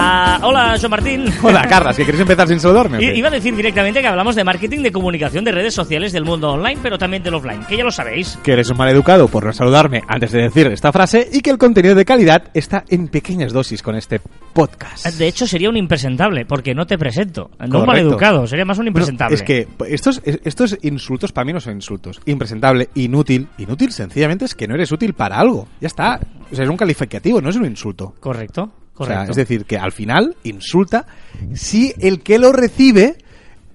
Ah, hola, Joan Martín. Hola, Carlas, ¿que quieres empezar sin saludarme? I-? Iba a decir directamente que hablamos de marketing, de comunicación, de redes sociales, del mundo online, pero también del offline, que ya lo sabéis. Que eres un mal educado por no saludarme antes de decir esta frase y que el contenido de calidad está en pequeñas dosis con este podcast. De hecho, sería un impresentable, porque no te presento. No un mal Correcto. educado, sería más un impresentable. es que estos, estos insultos para mí no son insultos. Impresentable, inútil. Inútil sencillamente es que no eres útil para algo. Ya está. O sea, es un calificativo, no es un insulto. Correcto, O sea, es decir, que al final insulta si el que lo recibe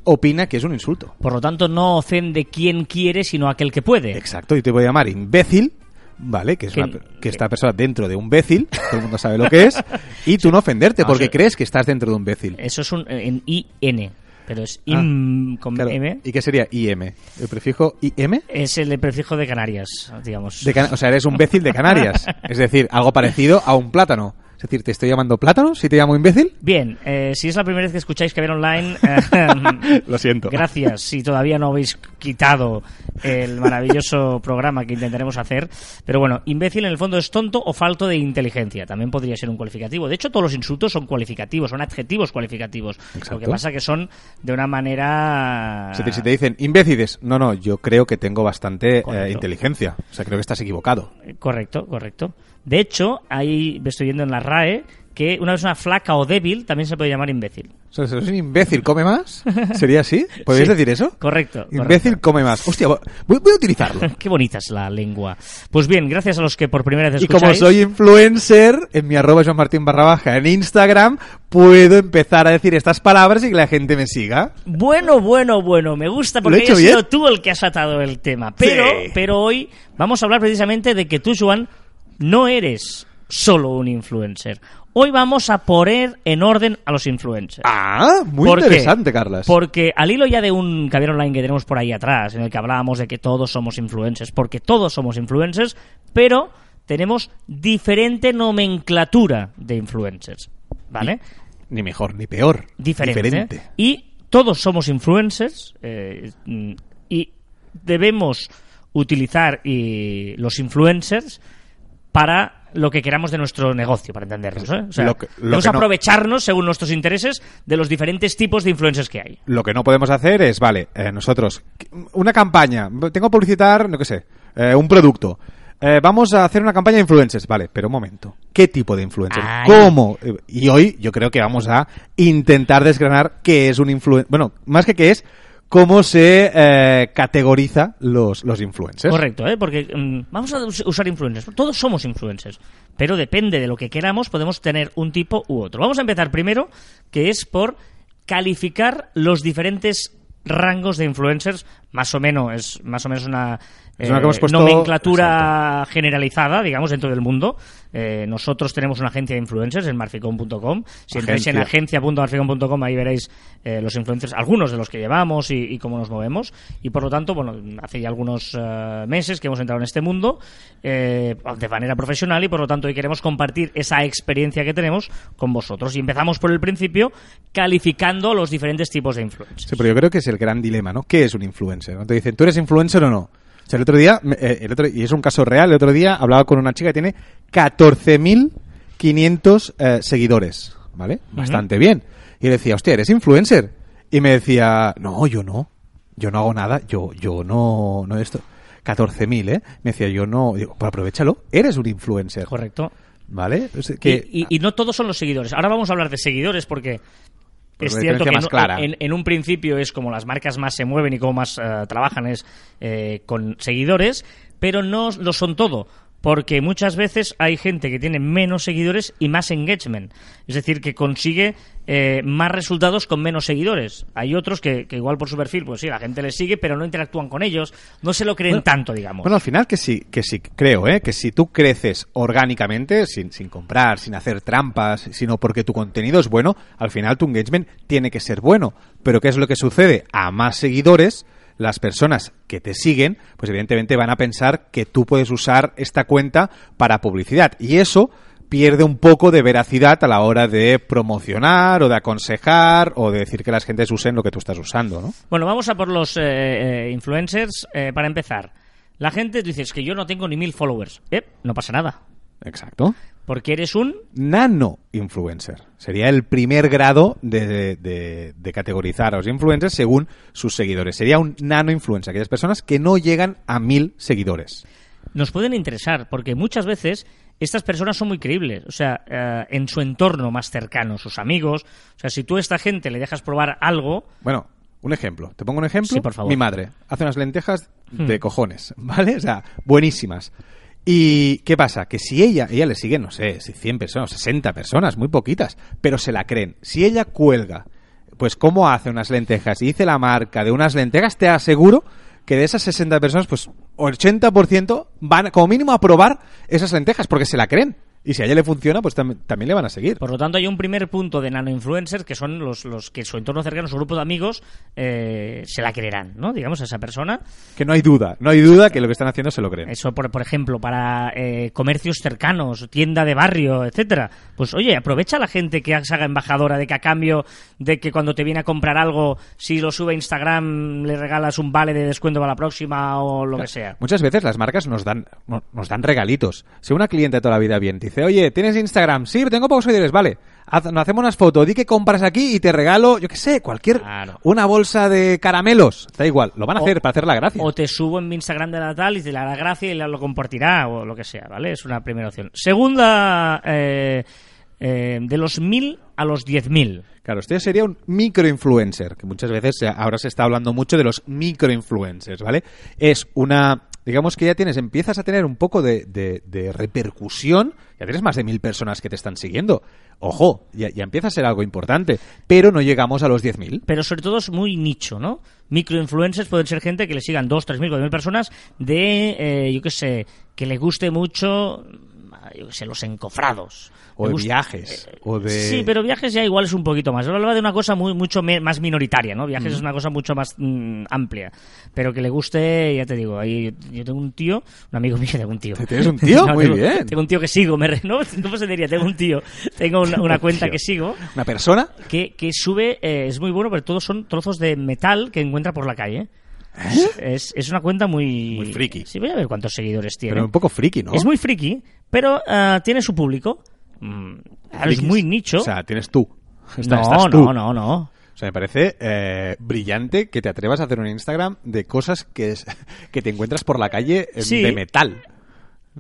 opina que es un insulto. Por lo tanto, no ofende quien quiere, sino aquel que puede. Exacto, y te voy a llamar imbécil, ¿vale? Que es una que esta persona dentro de un bécil, todo el mundo sabe lo que es, y tú no ofenderte No, porque crees que estás dentro de un bécil. Eso es un, en IN, pero es Ah, IM con Claro. M. ¿Y qué sería IM? ¿El prefijo IM? Es el prefijo de Canarias, digamos. De o sea, eres un bécil de Canarias. Es decir, algo parecido a un plátano. Es decir, ¿te estoy llamando plátano si te llamo imbécil? Bien, eh, si es la primera vez que escucháis que ver online, eh, Lo siento. Gracias. Si todavía no habéis quitado el maravilloso programa que intentaremos hacer. Pero bueno, imbécil en el fondo es tonto o falto de inteligencia. También podría ser un cualificativo. De hecho, todos los insultos son cualificativos, son adjetivos cualificativos. Exacto. Lo que pasa que son de una manera. Es decir, si te dicen imbéciles, no, no, yo creo que tengo bastante eh, inteligencia. O sea, creo que estás equivocado. Eh, Correcto, correcto. De hecho, ahí estoy viendo en la RAE que una persona flaca o débil también se puede llamar imbécil. O sea, si eres un imbécil, come más. ¿Sería así? ¿Podrías Sí. decir eso? Correcto. Imbécil, come más. Hostia, voy, voy a utilizarlo. Qué bonita es la lengua. Pues bien, gracias a los que por primera vez Y escucháis. como soy influencer, en mi arroba Joan Martín barra baja en Instagram, puedo empezar a decir estas palabras y que la gente me siga. Bueno, bueno, bueno, me gusta ¿Lo porque he has sido tú el que has atado el tema. Pero, Sí. pero hoy vamos a hablar precisamente de que tú, Joan, no eres solo un influencer. Hoy vamos a poner en orden a los influencers. Ah, muy ¿Por qué? interesante, Carlas. Porque al hilo ya de un caviar online que tenemos por ahí atrás, en el que hablábamos de que todos somos influencers, porque todos somos influencers, pero tenemos diferente nomenclatura de influencers, ¿vale? Ni mejor ni peor. diferente. Diferente. Y todos somos influencers eh, y debemos utilizar y los influencers para lo que queramos de nuestro negocio, para entendernos. ¿eh? O sea, Lo que- lo debemos que no- aprovecharnos, según nuestros intereses, de los diferentes tipos de influencers que hay. Lo que no podemos hacer es, vale, eh, nosotros, una campaña, tengo que publicitar, no qué sé, eh, un producto. Eh, vamos a hacer una campaña de influencers, vale, pero un momento. ¿Qué tipo de influencer? Ay. ¿Cómo? Eh, Y hoy yo creo que vamos a intentar desgranar qué es un influencer. Bueno, más que qué es, cómo se eh, categoriza los, los influencers. Correcto, ¿eh? porque mm, vamos a us- usar influencers. Todos somos influencers, pero depende de lo que queramos, podemos tener un tipo u otro. Vamos a empezar primero, que es por calificar los diferentes rangos de influencers, más o menos, es más o menos una, Es una que hemos puesto- nomenclatura generalizada, digamos, dentro del mundo. Eh, nosotros tenemos una agencia de influencers en marficom.com. Si entráis en Agencia. agencia.marficom.com ahí veréis eh, los influencers, algunos de los que llevamos y, y cómo nos movemos. Y por lo tanto, bueno, hace ya algunos eh, meses que hemos entrado en este mundo eh, de manera profesional y por lo tanto hoy queremos compartir esa experiencia que tenemos con vosotros. Y empezamos por el principio calificando los diferentes tipos de influencers. Sí, pero yo creo que es el gran dilema, ¿no? ¿Qué es un influencer? ¿No? Te dicen, ¿tú eres influencer o no? O sea, el otro día, eh, el otro, y es un caso real, el otro día hablaba con una chica que tiene 14.500 eh, seguidores, ¿vale? Bastante bien. Y le decía, hostia, ¿eres influencer? Y me decía, no, yo no. Yo no hago nada, yo, yo no, no esto. 14.000, ¿eh? Me decía, yo no. Digo, pues aprovechalo, eres un influencer. Correcto. ¿Vale? O sea, que, y, y- y no todos son los seguidores. Ahora vamos a hablar de seguidores porque Por es la cierto que diferencia en, más clara. en- en un principio es como las marcas más se mueven y cómo más eh, trabajan es eh, con seguidores, pero no lo son todo. Porque muchas veces hay gente que tiene menos seguidores y más engagement. Es decir, que consigue eh, más resultados con menos seguidores. Hay otros que, que igual por su perfil, pues sí, la gente les sigue, pero no interactúan con ellos. No se lo creen Bueno, tanto, digamos. Bueno, al final que sí, que sí, creo, ¿eh? que si tú creces orgánicamente, sin, sin comprar, sin hacer trampas, sino porque tu contenido es bueno, al final tu engagement tiene que ser bueno. Pero ¿qué es lo que sucede? A más seguidores, las personas que te siguen, pues evidentemente van a pensar que tú puedes usar esta cuenta para publicidad. Y eso pierde un poco de veracidad a la hora de promocionar o de aconsejar o de decir que las gentes usen lo que tú estás usando, ¿no? Bueno, vamos a por los eh, eh, influencers. Eh, para empezar, la gente dice es que yo no tengo ni mil followers. Eh, no pasa nada. Exacto. Porque eres un... Nano influencer. Sería el primer grado de, de- de categorizar a los influencers según sus seguidores. Sería un nano influencer, aquellas personas que no llegan a mil seguidores. Nos pueden interesar porque muchas veces estas personas son muy creíbles. O sea, eh, en su entorno más cercano, sus amigos. O sea, si tú a esta gente le dejas probar algo... Bueno, un ejemplo. ¿Te pongo un ejemplo? Sí, por favor. Mi madre hace unas lentejas de Hmm. cojones, ¿vale? O sea, buenísimas. ¿Y qué pasa? Que si ella, ella le sigue, no sé, si 100 personas, 60 personas, muy poquitas, pero se la creen. Si ella cuelga, pues cómo hace unas lentejas y dice la marca de unas lentejas, te aseguro que de esas 60 personas, pues 80% van como mínimo a probar esas lentejas porque se la creen. Y si a ella le funciona, pues tam- también le van a seguir. Por lo tanto, hay un primer punto de nano-influencers que son los, los que su entorno cercano, su grupo de amigos, eh, se la creerán, ¿no? Digamos, a esa persona. Que no hay duda, no hay duda que lo que están haciendo se lo creen. Eso, por, por ejemplo, para eh, comercios cercanos, tienda de barrio, etcétera. Pues oye, aprovecha a la gente que se haga embajadora de que a cambio de que cuando te viene a comprar algo, si lo sube a Instagram le regalas un vale de descuento para la próxima o lo que sea. Muchas veces las marcas nos dan, no- nos dan regalitos. Si una cliente toda la vida bien te dice, oye, ¿tienes Instagram? Sí, tengo pocos seguidores, vale. Haz- nos hacemos unas fotos, di que compras aquí y te regalo, yo qué sé, cualquier... Claro. Una bolsa de caramelos. Da igual, lo van a O- hacer para hacer la gracia. O te subo en mi Instagram de Natal y te la hará gracia y lo compartirá o lo que sea, ¿vale? Es una primera opción. Segunda, eh, eh, de los mil a los diez mil. Claro, este sería un microinfluencer, que muchas veces ahora se está hablando mucho de los microinfluencers, ¿vale? Es una, digamos que ya tienes, empiezas a tener un poco de, de- de repercusión, ya tienes más de mil personas que te están siguiendo. Ojo, ya, ya empieza a ser algo importante, pero no llegamos a los 10.000. pero sobre todo es muy nicho, ¿no? Microinfluencers pueden ser gente que le sigan dos, tres mil, cuatro mil personas de, eh, yo qué sé, que le guste mucho, yo sé, los encofrados. O de gusta- viajes, o de... Sí, pero viajes ya igual es un poquito más. Yo hablaba de una cosa muy, mucho me- más minoritaria, ¿no? Viajes es una cosa mucho más mm, amplia. Pero que le guste, ya te digo, ahí yo tengo un tío, un amigo mío, tengo un tío. ¿Tienes un tío? Muy tengo, bien. Tengo un tío que sigo, me re- ¿no? ¿Cómo se diría? Tengo un tío, tengo una, una cuenta que sigo ¿Una persona? que, que sube, eh, es muy bueno, pero todos son trozos de metal que encuentra por la calle. Es, es una cuenta muy... Muy friki. Sí, voy a ver cuántos seguidores tiene. Pero un poco friki, ¿no? Es muy friki, pero ah, tiene su público. Mm, claro, es muy nicho. O sea, tienes tú. Está- no, estás tú. no, no, no. O sea, me parece eh, brillante que te atrevas a hacer un Instagram de cosas que, es, que te encuentras por la calle eh, Sí. de metal.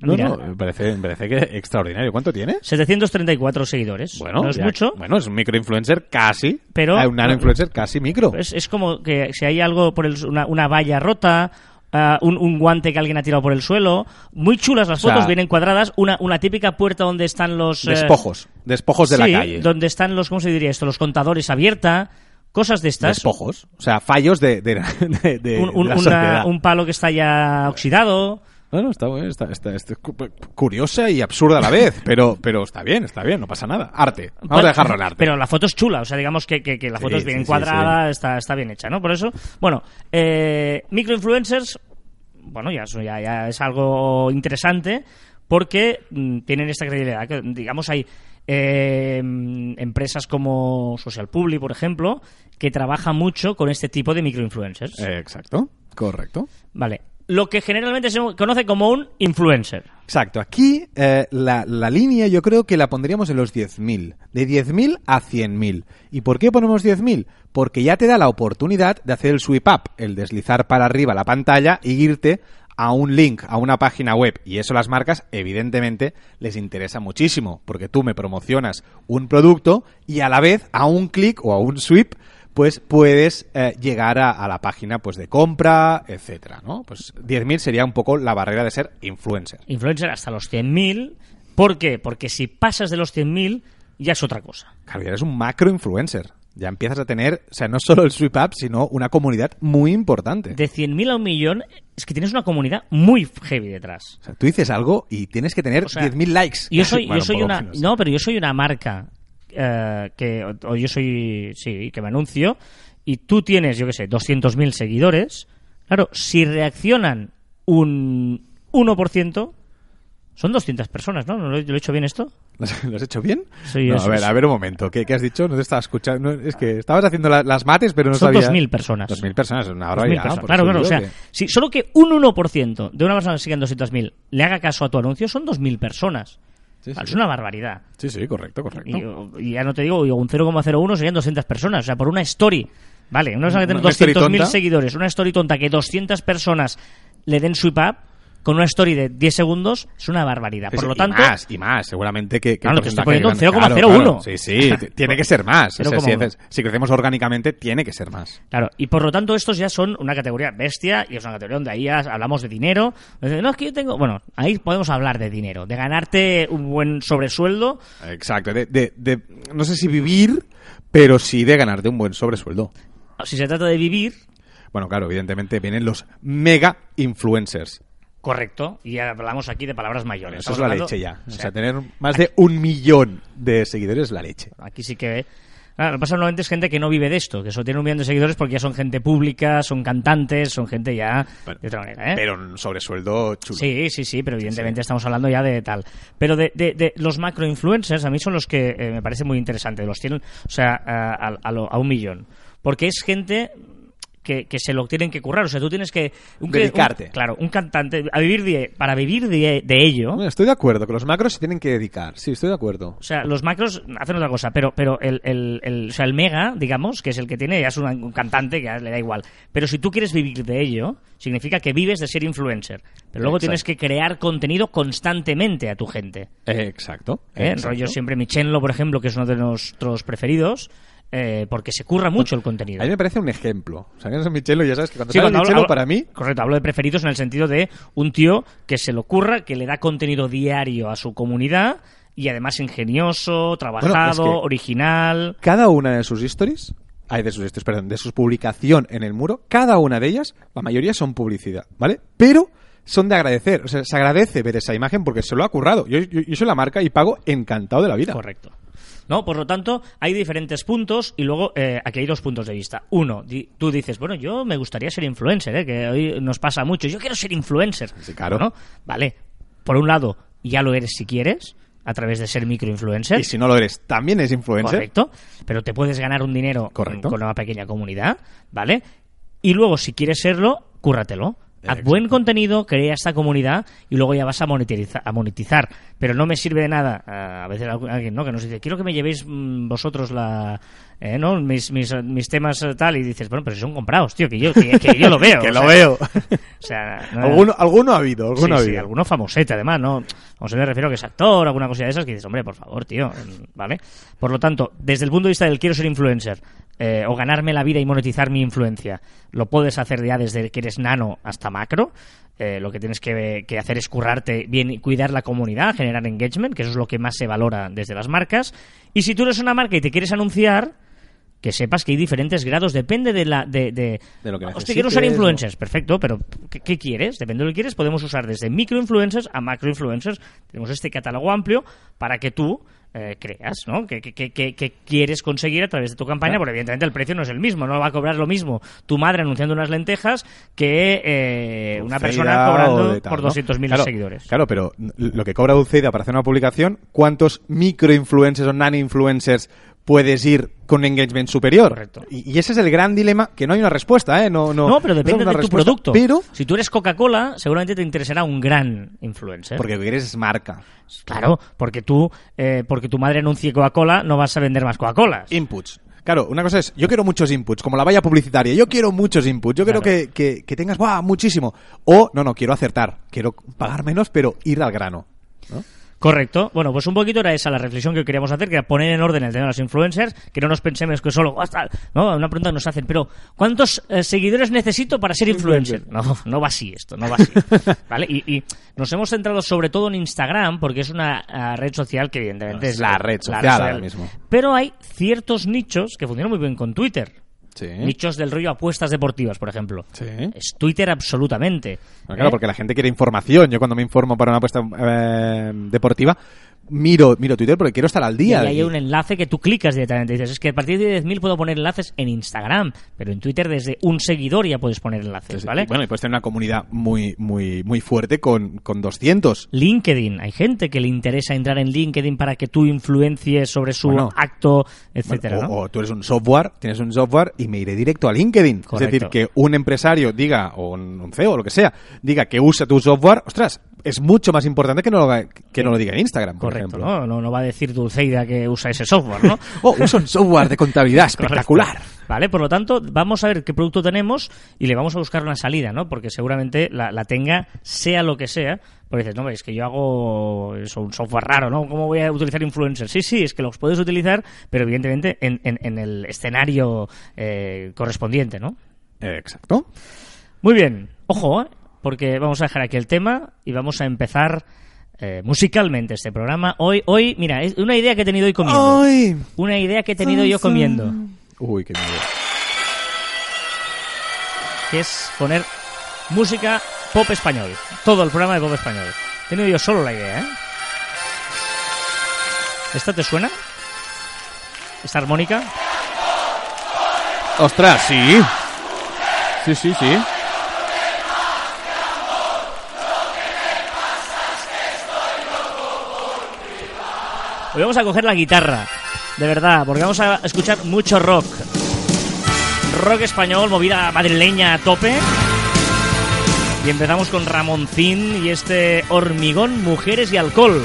No, Mira. no, me parece, me parece que extraordinario. ¿Cuánto tiene? 734 seguidores. Bueno, no es ya- mucho. Bueno, es un microinfluencer casi. Pero- Eh, un nano influencer casi micro. Es, es como que si hay algo por el, una, una valla rota, ah, un, un guante que alguien ha tirado por el suelo. Muy chulas las O sea, fotos, vienen cuadradas. Una, una típica puerta donde están los. eh, despojos. Despojos de sí, la calle. donde están los, ¿cómo se diría esto? Los contadores abierta. Cosas de estas. Despojos. O sea, fallos de, de, de- de Un, un- la una- sociedad. un palo que está ya oxidado. Bueno, está, bueno, está, está- está cu- curiosa y absurda a la vez, pero, pero está bien, está bien, no pasa nada. Arte. Vamos Bueno, a dejarlo en arte. Pero la foto es chula, o sea, digamos que, que- que la Sí, foto es sí, bien sí, encuadrada, Está, está bien hecha, ¿no? Por eso, bueno, eh, microinfluencers, bueno, ya, ya, ya es algo interesante porque mm, tienen esta credibilidad. Que, digamos, hay eh, empresas como Social Public, por ejemplo, que trabajan mucho con este tipo de microinfluencers. Eh, exacto, correcto. Vale. Lo que generalmente se conoce como un influencer. Exacto. Aquí eh, la, la línea yo creo que la pondríamos en los 10.000. De 10.000 a 100.000. ¿Y por qué ponemos 10.000? Porque ya te da la oportunidad de hacer el sweep up, el deslizar para arriba la pantalla y irte a un link, a una página web. Y eso las marcas, evidentemente, les interesa muchísimo. Porque tú me promocionas un producto y a la vez, a un clic o a un sweep, pues puedes eh, llegar a, a la página pues de compra, etcétera, ¿no? Pues 10.000 sería un poco la barrera de ser influencer. Influencer hasta los 100.000. ¿Por qué? Porque si pasas de los 100.000 ya es otra cosa. Claro, ya eres un macro influencer. Ya empiezas a tener, o sea, no solo el sweep up, sino una comunidad muy importante. De 100.000 a un millón es que tienes una comunidad muy heavy detrás. O sea, tú dices algo y tienes que tener O sea, 10.000 likes. Yo soy, Bueno, yo soy una... menos. No, pero yo soy una marca eh, que... O, o yo soy... Sí, que me anuncio. Y tú tienes, yo qué sé, 200.000 seguidores. Claro, si reaccionan un 1%, son 200 personas, ¿no? ¿No ¿Lo he lo he hecho bien esto? ¿Lo has, hecho bien? Sí, No, eso a ver, a ver un momento. ¿Qué, qué has dicho? No te estaba escuchando. Es que estabas haciendo la- las mates, pero no Son sabía. 2.000 personas. 2.000 personas, una 2.000 barbaridad. personas. por Claro, claro. O sea, que- si solo que un 1% de una persona que sigue en 200.000 le haga caso a tu anuncio, son 2.000 personas. Sí, sí. Es una barbaridad. Sí, sí, correcto, correcto. Y, y ya no te digo, un 0,01 serían 200 personas. O sea, por una story. Vale, una persona que story 200.000 tonta. seguidores, una story tonta que 200 personas le den swipe up con una story de 10 segundos es una barbaridad. Por sí, lo y tanto, más, y más, seguramente que... que Claro, te estoy poniendo un grande- 0,01. Claro, claro. Sí, sí, tiene que ser más. O sea, si, 0,1. haces- si crecemos orgánicamente, tiene que ser más. Claro, y por lo tanto estos ya son una categoría bestia y es una categoría donde ahí hablamos de dinero. No, es que yo tengo... Bueno, ahí podemos hablar de dinero, de ganarte un buen sobresueldo. Exacto. De, de- de- no sé si vivir, pero sí de ganarte un buen sobresueldo. Si se trata de vivir, Bueno, claro, evidentemente vienen los mega influencers. Correcto, y hablamos aquí de palabras mayores. Eso es la hablando- leche ya. O o sea, tener más de un millón de seguidores es la leche. Aquí sí que... Claro, lo que pasa normalmente es gente que no vive de esto, que solo tiene un millón de seguidores porque ya son gente pública, son cantantes, son gente ya Bueno, de otra manera, ¿eh? Pero un sobresueldo chulo. Sí, sí, sí, pero evidentemente estamos hablando ya de tal. Pero de, de- de los macro influencers a mí son los que eh, me parece muy interesante. Los tienen, o sea, a, a- a lo- a un millón. Porque es gente que, que se lo tienen que currar. O sea, tú tienes que... un- Dedicarte. un- claro, un cantante, a vivir de, para vivir de, de ello... Bueno, estoy de acuerdo, que los macros se tienen que dedicar. Sí, estoy de acuerdo. O sea, los macros hacen otra cosa, pero, pero el, el, el- o sea, el mega, digamos, que es el que tiene, ya es un, un cantante que ya le da igual. Pero si tú quieres vivir de ello, significa que vives de ser influencer. Pero luego Exacto. tienes que crear contenido constantemente a tu gente. Eh, exacto. ¿eh? exacto. Rollo siempre Michenlo, por ejemplo, que es uno de nuestros preferidos, eh, porque se curra mucho el contenido. A mí me parece un ejemplo. O sea, Michelo, ya sabes que cuando Sí, cuando hablo- Michelo, hablo- para mí, Correcto, hablo de preferidos en el sentido de un tío que se lo curra, que le da contenido diario a su comunidad y además ingenioso, trabajado, que- original. cada una de sus stories, ay, de sus stories, perdón, de sus publicación en el muro, cada una de ellas, la mayoría son publicidad, ¿vale? Pero son de agradecer, o sea, se agradece ver esa imagen porque se lo ha currado. Yo, yo, yo soy la marca y pago encantado de la vida. Correcto. ¿No? Por lo tanto, hay diferentes puntos y luego eh, aquí hay dos puntos de vista. Uno, di- tú dices, bueno, yo me gustaría ser influencer, ¿eh? que hoy nos pasa mucho. Yo quiero ser influencer. Sí, claro. ¿no? Vale. Por un lado, ya lo eres si quieres, a través de ser microinfluencer. Y si no lo eres, también es influencer. Correcto. Pero te puedes ganar un dinero Correcto. con una pequeña comunidad, ¿vale? Y luego, si quieres serlo, cúrratelo. Haz Exacto. buen contenido, crea esta comunidad y luego ya vas a monetizar. A monetizar. Pero no me sirve de nada. A veces algu- alguien ¿no? que nos dice, quiero que me llevéis mm, vosotros la, eh, ¿no? mis, mis, mis temas eh, tal. Y dices, bueno, pero si son comprados, tío, que yo, que, que yo lo veo. Que lo sea, veo. O sea, no- alguno, alguno ha habido, alguno sí, ha sí, habido. alguno famosete, además, ¿no? O me refiero a que es actor, alguna cosilla de esas, que dices, hombre, por favor, tío, ¿vale? Por lo tanto, desde el punto de vista del quiero ser influencer, eh, o ganarme la vida y monetizar mi influencia, lo puedes hacer ya desde que eres nano hasta macro. Eh, lo que tienes que, que hacer es currarte bien y cuidar la comunidad, generar engagement, que eso es lo que más se valora desde las marcas. Y si tú eres una marca y te quieres anunciar, que sepas que hay diferentes grados, depende de la... De, de, De lo que Hostia, quiero necesites, influencers, perfecto, pero ¿qué, qué quieres? Depende de lo que quieres, podemos usar desde microinfluencers a macroinfluencers. Tenemos este catálogo amplio para que tú eh, creas, ¿no? Que, que- que- que- quieres conseguir a través de tu campaña, Claro. porque evidentemente el precio no es el mismo, no va a cobrar lo mismo tu madre anunciando unas lentejas que eh, una persona cobrando tal, por ¿no? 200.000 Claro, seguidores. Claro, pero lo que cobra Dulceida para hacer una publicación, ¿cuántos microinfluencers o nano-influencers puedes ir con engagement superior? Correcto. Y, y ese es el gran dilema, que no hay una respuesta, ¿eh? No, no, No, pero depende de tu producto. Pero, Si tú eres Coca-Cola, seguramente te interesará un gran influencer. porque lo que quieres es marca. Claro, porque tú, eh, porque tu madre anuncie Coca-Cola, no vas a vender más Coca-Colas. Inputs. Claro, una cosa es, yo quiero muchos inputs, como la valla publicitaria, yo quiero muchos inputs, yo quiero Claro. que, que, que tengas, ¡buah, muchísimo! O, no, no, quiero acertar, quiero pagar menos, pero ir al grano. ¿no? Correcto. Bueno, pues un poquito era esa la reflexión que queríamos hacer, que era poner en orden el tema de los influencers, que no nos pensemos que solo basta, ¿no? Una pregunta que nos hacen, pero ¿cuántos eh, seguidores necesito para ser influencer? No, no va así esto, no va así. ¿Vale? Y, y nos hemos centrado sobre todo en Instagram, porque es una ah, red social que evidentemente Es es la red social ahora mismo. Pero hay ciertos nichos que funcionan muy bien con Twitter. Sí. Nichos del rollo apuestas deportivas, por ejemplo. Sí. Es Twitter absolutamente. Bueno, claro, ¿eh? porque la gente quiere información. Yo cuando me informo para una apuesta eh, deportiva, miro, miro Twitter porque quiero estar al Y día. ahí hay Y- un enlace que tú clicas directamente. Dices, es que a partir de 10.000 puedo poner enlaces en Instagram, pero en Twitter desde un seguidor ya puedes poner enlaces, ¿vale? y Bueno, y puedes tener una comunidad muy, muy, muy fuerte con, con 200. LinkedIn, hay gente que le interesa entrar en LinkedIn para que tú influencies sobre su Bueno. acto, etcétera, Bueno, ¿no? o, tú eres un software, tienes un software y me iré directo a LinkedIn. Correcto. Es decir, que un empresario diga, o un un CEO o lo que sea, diga que usa tu software, ostras, es mucho más importante que no lo, que no lo diga en Instagram, por Correcto, ejemplo. ¿no? ¿no? No va a decir Dulceida que usa ese software, ¿no? Oh, usa un software de contabilidad espectacular. Correcto. Vale, por lo tanto, vamos a ver qué producto tenemos y le vamos a buscar una salida, ¿no? Porque seguramente la, la tenga, sea lo que sea. Porque dices, no, es que yo hago eso, un software raro, ¿no? ¿Cómo voy a utilizar influencers? Sí, sí, es que los puedes utilizar, pero evidentemente en, en- en el escenario eh, correspondiente, ¿no? Exacto. Muy bien, ojo, ¿eh? Porque vamos a dejar aquí el tema y vamos a empezar eh, musicalmente este programa. Hoy, hoy, mira, es una idea que he tenido hoy comiendo. Ay. Una idea que he tenido yo comiendo. Uy, qué miedo. que es poner música pop español. Todo el programa de pop español. He tenido yo solo la idea, ¿eh? ¿Esta te suena? ¿Esta armónica? Ostras, sí. Sí, sí, sí. Hoy vamos a coger la guitarra, de verdad, porque vamos a escuchar mucho rock. Rock español, movida madrileña a tope. Y empezamos con Ramoncín y este hormigón, mujeres y alcohol.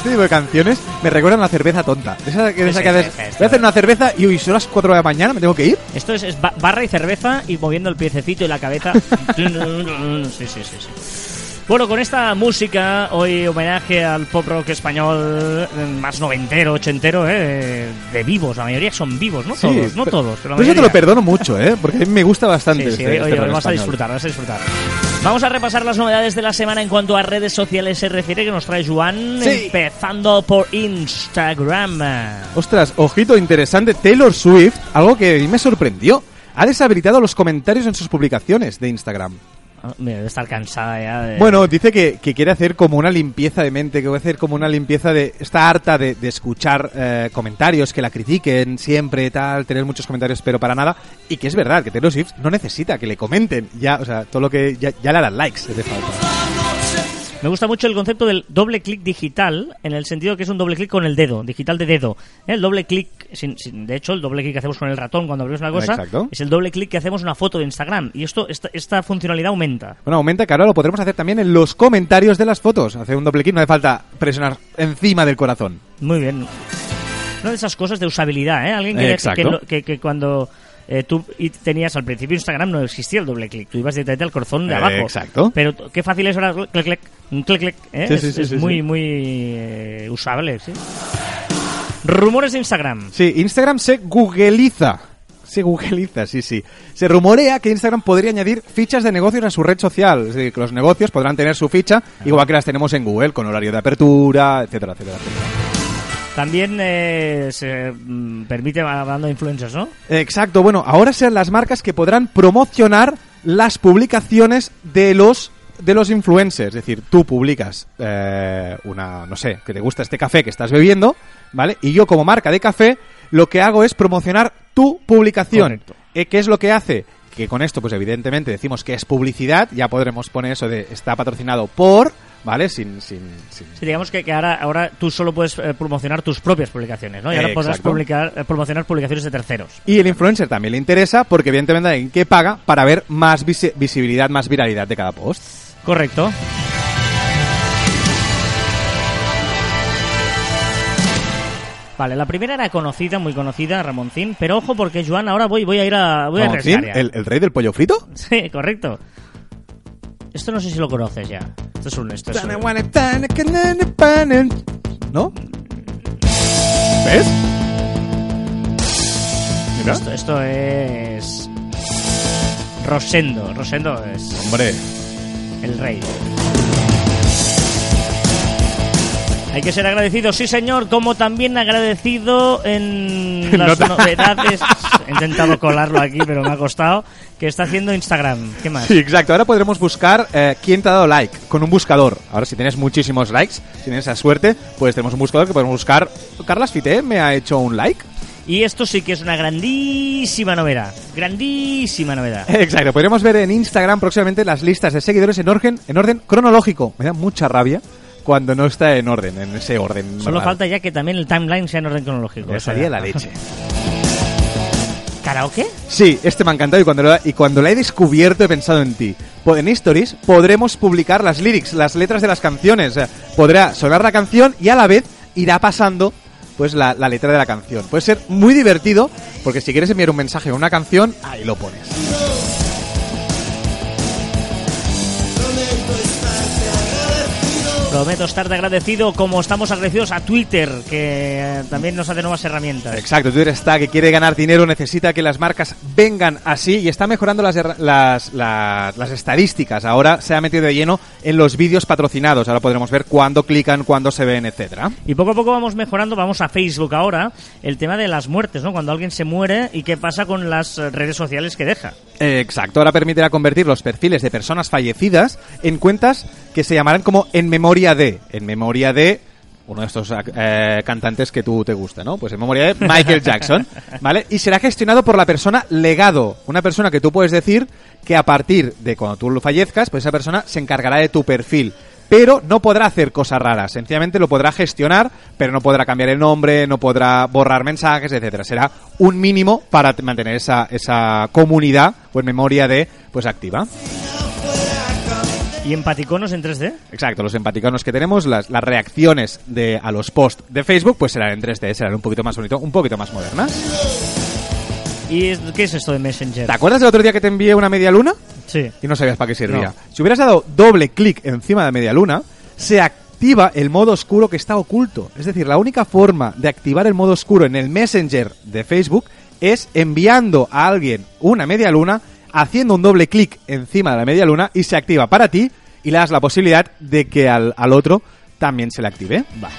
Este tipo de canciones me recuerdan a la cerveza tonta. De esa, de esa Sí, que haces, sí, sí, voy a hacer una cerveza y uy, son las 4 de la mañana, me tengo que ir. Esto es, es ba- barra y cerveza y moviendo el piececito y la cabeza. sí, sí, sí, sí. Bueno, con esta música, hoy homenaje al pop rock español eh, más noventero, ochentero, eh, de vivos. La mayoría son vivos, no todos, no todos. Pero pero eso te lo perdono mucho, ¿eh? Porque a mí me gusta bastante. Sí, sí, este- este vamos a disfrutar, vamos a disfrutar. Vamos a repasar las novedades de la semana en cuanto a redes sociales se refiere, que nos trae Juan, Sí. empezando por Instagram. Ostras, ojito interesante. Taylor Swift, algo que a mí me sorprendió. Ha deshabilitado los comentarios en sus publicaciones de Instagram. Debe estar cansada ya de... Bueno, dice que, que quiere hacer como una limpieza de mente, que va a hacer como una limpieza de... Está harta de, de escuchar eh, comentarios que la critiquen siempre, tal, tener muchos comentarios, pero para nada. Y que es verdad, que Taylor Swift no necesita que le comenten. Ya, o sea, todo lo que... Ya, ya le harán likes, hace falta. Me gusta mucho el concepto del doble clic digital, en el sentido que es un doble clic con el dedo, digital de dedo. ¿Eh? El doble clic, sin- sin- de hecho, el doble clic que hacemos con el ratón cuando abrimos una cosa, Exacto. es el doble clic que hacemos una foto de Instagram. Y esto, esta, esta funcionalidad aumenta. Bueno, aumenta que ahora lo podremos hacer también en los comentarios de las fotos. Hacer un doble clic, no hace falta presionar encima del corazón. Muy bien. Una de esas cosas de usabilidad, ¿eh? Alguien que, que, que- que cuando eh, tú y tenías al principio Instagram no existía el doble clic, tú ibas directamente al corazón de Eh, abajo. exacto. Pero qué fácil es ahora, clic, clic, clic, clic, ¿eh? Sí, es sí, sí, es muy, muy eh, usable, ¿sí? Rumores de Instagram. Sí, Instagram se googliza. Se googliza, sí, sí. Se rumorea que Instagram podría añadir fichas de negocios a su red social. Es decir, que los negocios podrán tener su ficha, igual que las tenemos en Google, con horario de apertura, etcétera, etcétera, etcétera. También eh, se mm, permite, hablando de influencers, ¿no? Exacto, bueno, ahora serán las marcas que podrán promocionar las publicaciones de los de los influencers, es decir, tú publicas eh, una, no sé, que te gusta este café que estás bebiendo, ¿vale? Y yo como marca de café lo que hago es promocionar tu publicación. Eh, ¿Qué es lo que hace? Que con esto, pues evidentemente decimos que es publicidad, ya podremos poner eso de está patrocinado por, ¿vale? Sin, sin, sin Sí, digamos que, que ahora, ahora tú solo puedes eh, promocionar tus propias publicaciones, ¿no? Y ahora Eh, podrás publicar, eh, promocionar publicaciones de terceros. Y el influencer también le interesa porque evidentemente hay alguien que paga para ver más visi- visibilidad, más viralidad de cada post. Correcto. Vale, la primera era conocida, muy conocida, Ramoncín, pero ojo porque Joan, ahora voy, voy a ir a voy Ramoncín, el rey del pollo frito. Sí, correcto. Esto no sé si lo conoces ya. Esto es un esto es un- ¿No? ¿Ves? Mira. esto, esto es Rosendo, Rosendo es Hombre. el rey. Hay que ser agradecido, sí señor, como también agradecido en las Nota. novedades. He intentado colarlo aquí, pero me ha costado. Que está haciendo Instagram. ¿Qué más? Sí, exacto. Ahora podremos buscar eh, quién te ha dado like con un buscador. Ahora, si tienes muchísimos likes, si tienes esa suerte, pues tenemos un buscador que podemos buscar. Carlas Fité me ha hecho un like. Y esto sí que es una grandísima novedad. Grandísima novedad. Exacto. Podremos ver en Instagram próximamente las listas de seguidores en orden, en orden cronológico. Me da mucha rabia cuando no está en orden, en ese orden. Solo falta ya que también el timeline sea en orden cronológico. Ya sería la leche. ¿Karaoke? Sí, este me ha encantado y cuando, lo, y cuando la he descubierto he pensado en ti. En Stories podremos publicar las lyrics, las letras de las canciones. Podrá sonar la canción y a la vez irá pasando pues la, la letra de la canción. Puede ser muy divertido porque si quieres enviar un mensaje o una canción, ahí lo pones. Prometo estar de agradecido como estamos agradecidos a Twitter, que también nos hace nuevas herramientas. Exacto, Twitter está que quiere ganar dinero, necesita que las marcas vengan así y está mejorando las, las, las, las estadísticas. Ahora se ha metido de lleno en los vídeos patrocinados. Ahora podremos ver cuándo clican, cuándo se ven, etcétera. Y poco a poco vamos mejorando, vamos a Facebook ahora, el tema de las muertes, ¿no? Cuando alguien se muere y qué pasa con las redes sociales que deja. Exacto, ahora permitirá convertir los perfiles de personas fallecidas en cuentas que se llamarán como en memoria de, en memoria de uno de estos eh, cantantes que tú te gusta, ¿no? Pues en memoria de Michael Jackson, ¿vale? Y será gestionado por la persona legado, una persona que tú puedes decir que a partir de cuando tú fallezcas, pues esa persona se encargará de tu perfil. Pero no podrá hacer cosas raras, sencillamente lo podrá gestionar, pero no podrá cambiar el nombre, no podrá borrar mensajes, etcétera. Será un mínimo para mantener esa, esa comunidad o en memoria de pues activa. ¿Y empaticonos en 3D? Exacto, los empaticonos que tenemos, las, las reacciones de, a los posts de Facebook, pues serán en 3D, serán un poquito más bonito, un poquito más modernas. ¿Y es- qué es esto de Messenger? ¿Te acuerdas del otro día que te envié una media luna? Sí. Y no sabías para qué servía. No. Si hubieras dado doble clic encima de la media luna, se activa el modo oscuro que está oculto. Es decir, la única forma de activar el modo oscuro en el Messenger de Facebook es enviando a alguien una media luna, haciendo un doble clic encima de la media luna y se activa para ti y le das la posibilidad de que al, al otro también se le active. Va.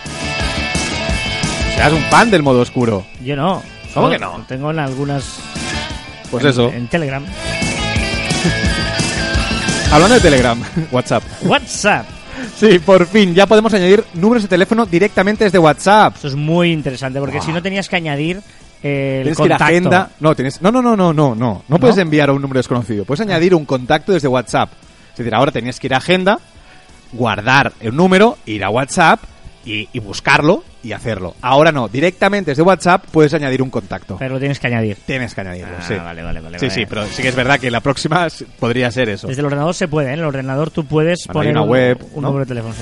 Seas un fan del modo oscuro. Yo no. ¿Cómo que no? Tengo en algunas... Pues en- eso. En Telegram. Hablando de Telegram, WhatsApp. WhatsApp. Sí, por fin, ya podemos añadir números de teléfono directamente desde WhatsApp. Esto es muy interesante porque si no tenías que añadir eh, el Tienes que ir a contacto. agenda. No, tienes. No, no, no, no, no, no. No puedes enviar a un número desconocido. Puedes añadir un contacto desde WhatsApp. Es decir, ahora tenías que ir a agenda, guardar el número, ir a WhatsApp y, y buscarlo y hacerlo. Ahora no, directamente desde WhatsApp puedes añadir un contacto. Pero lo tienes que añadir. Tienes que añadirlo, Ah, sí. vale, vale, vale, Sí, vale. sí, pero sí que es verdad que la próxima podría ser eso. Desde el ordenador se puede, ¿eh? En el ordenador tú puedes Bueno, poner una un, web, un ¿no? número de teléfono.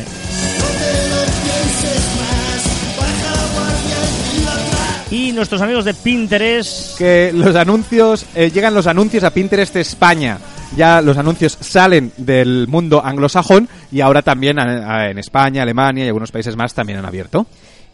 Y nuestros amigos de Pinterest que los anuncios eh, llegan los anuncios a Pinterest España. Ya los anuncios salen del mundo anglosajón y ahora también en España, Alemania y algunos países más también han abierto.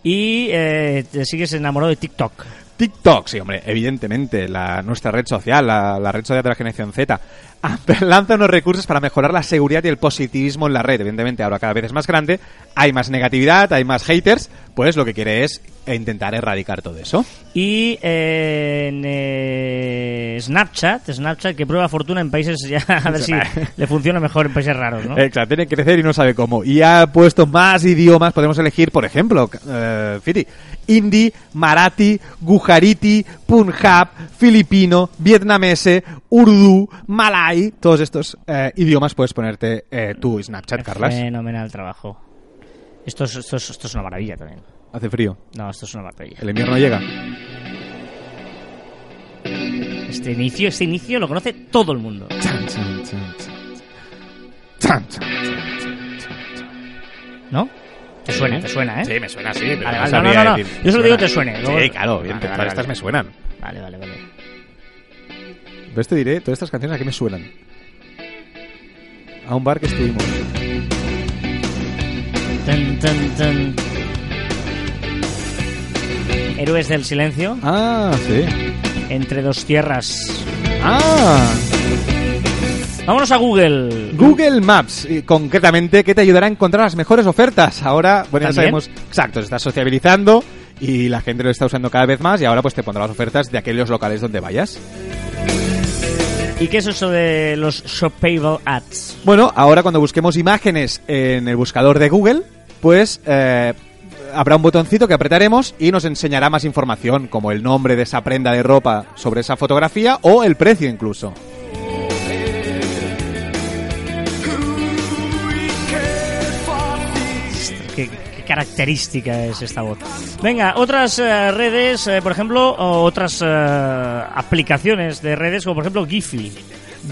y eh, te sigues enamorado de TikTok. TikTok, sí, hombre, evidentemente, la, nuestra red social, la, la red social de la generación Z, ah, lanza unos recursos para mejorar la seguridad y el positivismo en la red. Evidentemente, ahora cada vez es más grande, hay más negatividad, hay más haters, pues lo que quiere es intentar erradicar todo eso. Y eh, en eh, Snapchat, Snapchat que prueba fortuna en países ya a ver si le funciona mejor en países raros, ¿no? Exacto, tiene que crecer y no sabe cómo. Y ha puesto más idiomas, podemos elegir, por ejemplo, eh, Fiti, hindi, marathi, gujarati, punjab, filipino, vietnamese, urdu, malay, todos estos eh, idiomas puedes ponerte eh, tu Snapchat, Carlas. Fenomenal trabajo. Esto es, esto, es, esto es una maravilla también. Hace frío, No, esto es una maravilla. el invierno llega. Este inicio, este inicio lo conoce todo el mundo. Chan, ¿No? Te suena, te suena, ¿eh? Sí, me suena así, pero Vale, no vale, sabría no, no, no. decir. Yo solo digo te suene. Luego- Sí, claro, bien, Vale, todas estas me suenan. Vale, vale, vale. Ves, te diré, todas estas canciones a qué me suenan. A un bar que estuvimos. Tan, tan, tan. Héroes del silencio. Ah, sí. Entre dos tierras. Ah. Vámonos a Google. Google Maps, y concretamente, que te ayudará a encontrar las mejores ofertas. Ahora, bueno, ya sabemos, exacto, se está sociabilizando y la gente lo está usando cada vez más y ahora pues te pondrá las ofertas de aquellos locales donde vayas. ¿Y qué es eso de los shoppable ads? Bueno, ahora cuando busquemos imágenes en el buscador de Google, pues eh, habrá un botoncito que apretaremos y nos enseñará más información, como el nombre de esa prenda de ropa sobre esa fotografía o el precio incluso. Característica es esta voz? Venga, otras eh, redes, eh, por ejemplo, otras eh, aplicaciones de redes, como por ejemplo Giphy.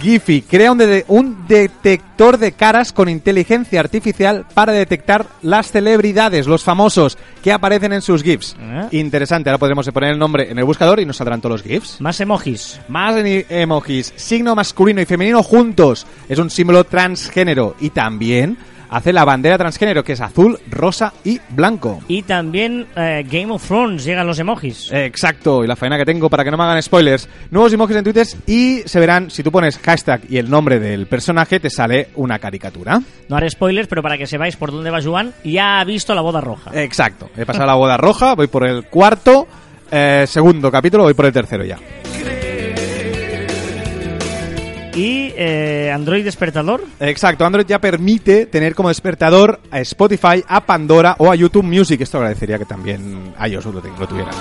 Giphy crea un, de- un detector de caras con inteligencia artificial para detectar las celebridades, los famosos que aparecen en sus GIFs. Ah. Interesante, ahora podremos poner el nombre en el buscador y nos saldrán todos los GIFs. Más emojis. Más emojis, signo masculino y femenino juntos. Es un símbolo transgénero y también hace la bandera transgénero que es azul, rosa y blanco. Y también eh, Game of Thrones llegan los emojis. Exacto, y la faena que tengo para que no me hagan spoilers. Nuevos emojis en Twitter y se verán, si tú pones hashtag y el nombre del personaje, te sale una caricatura. No haré spoilers, pero para que sepáis por dónde va Joan, ya ha visto la boda roja. Exacto, he pasado la boda roja, voy por el cuarto, eh, segundo capítulo, voy por el tercero ya. Y eh, Android despertador. Exacto, Android ya permite tener como despertador a Spotify, a Pandora o a YouTube Music. Esto agradecería que también iOS lo, lo tuviera.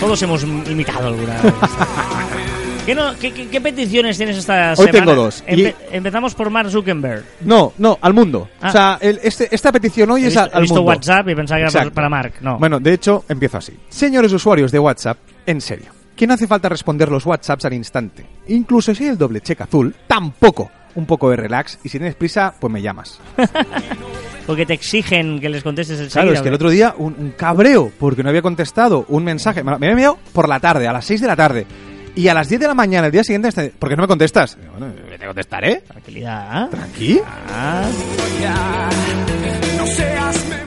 Todos hemos imitado alguna vez. ¿Qué, no- qué- qué- qué peticiones tienes esta Hoy semana? tengo dos. Empe- Y- Empezamos por Mark Zuckerberg. No, no, al mundo. Ah. O sea, el- este- esta petición hoy He es visto, al, he al visto mundo. WhatsApp y pensaba que era para- Exacto. para Mark. No. Bueno, de hecho, empiezo así. Señores usuarios de WhatsApp, en serio, que no hace falta responder los WhatsApps al instante. Incluso si hay el doble check azul, tampoco. Un poco de relax y si tienes prisa, pues me llamas. Porque te exigen que les contestes el Claro, es que el otro día un, un cabreo porque no había contestado un mensaje. Me lo me había enviado por la tarde, a las 6 de la tarde. Y a las 10 de la mañana, el día siguiente, este, ¿por qué no me contestas? Bueno, te contestaré. Tranquilidad. Tranqui.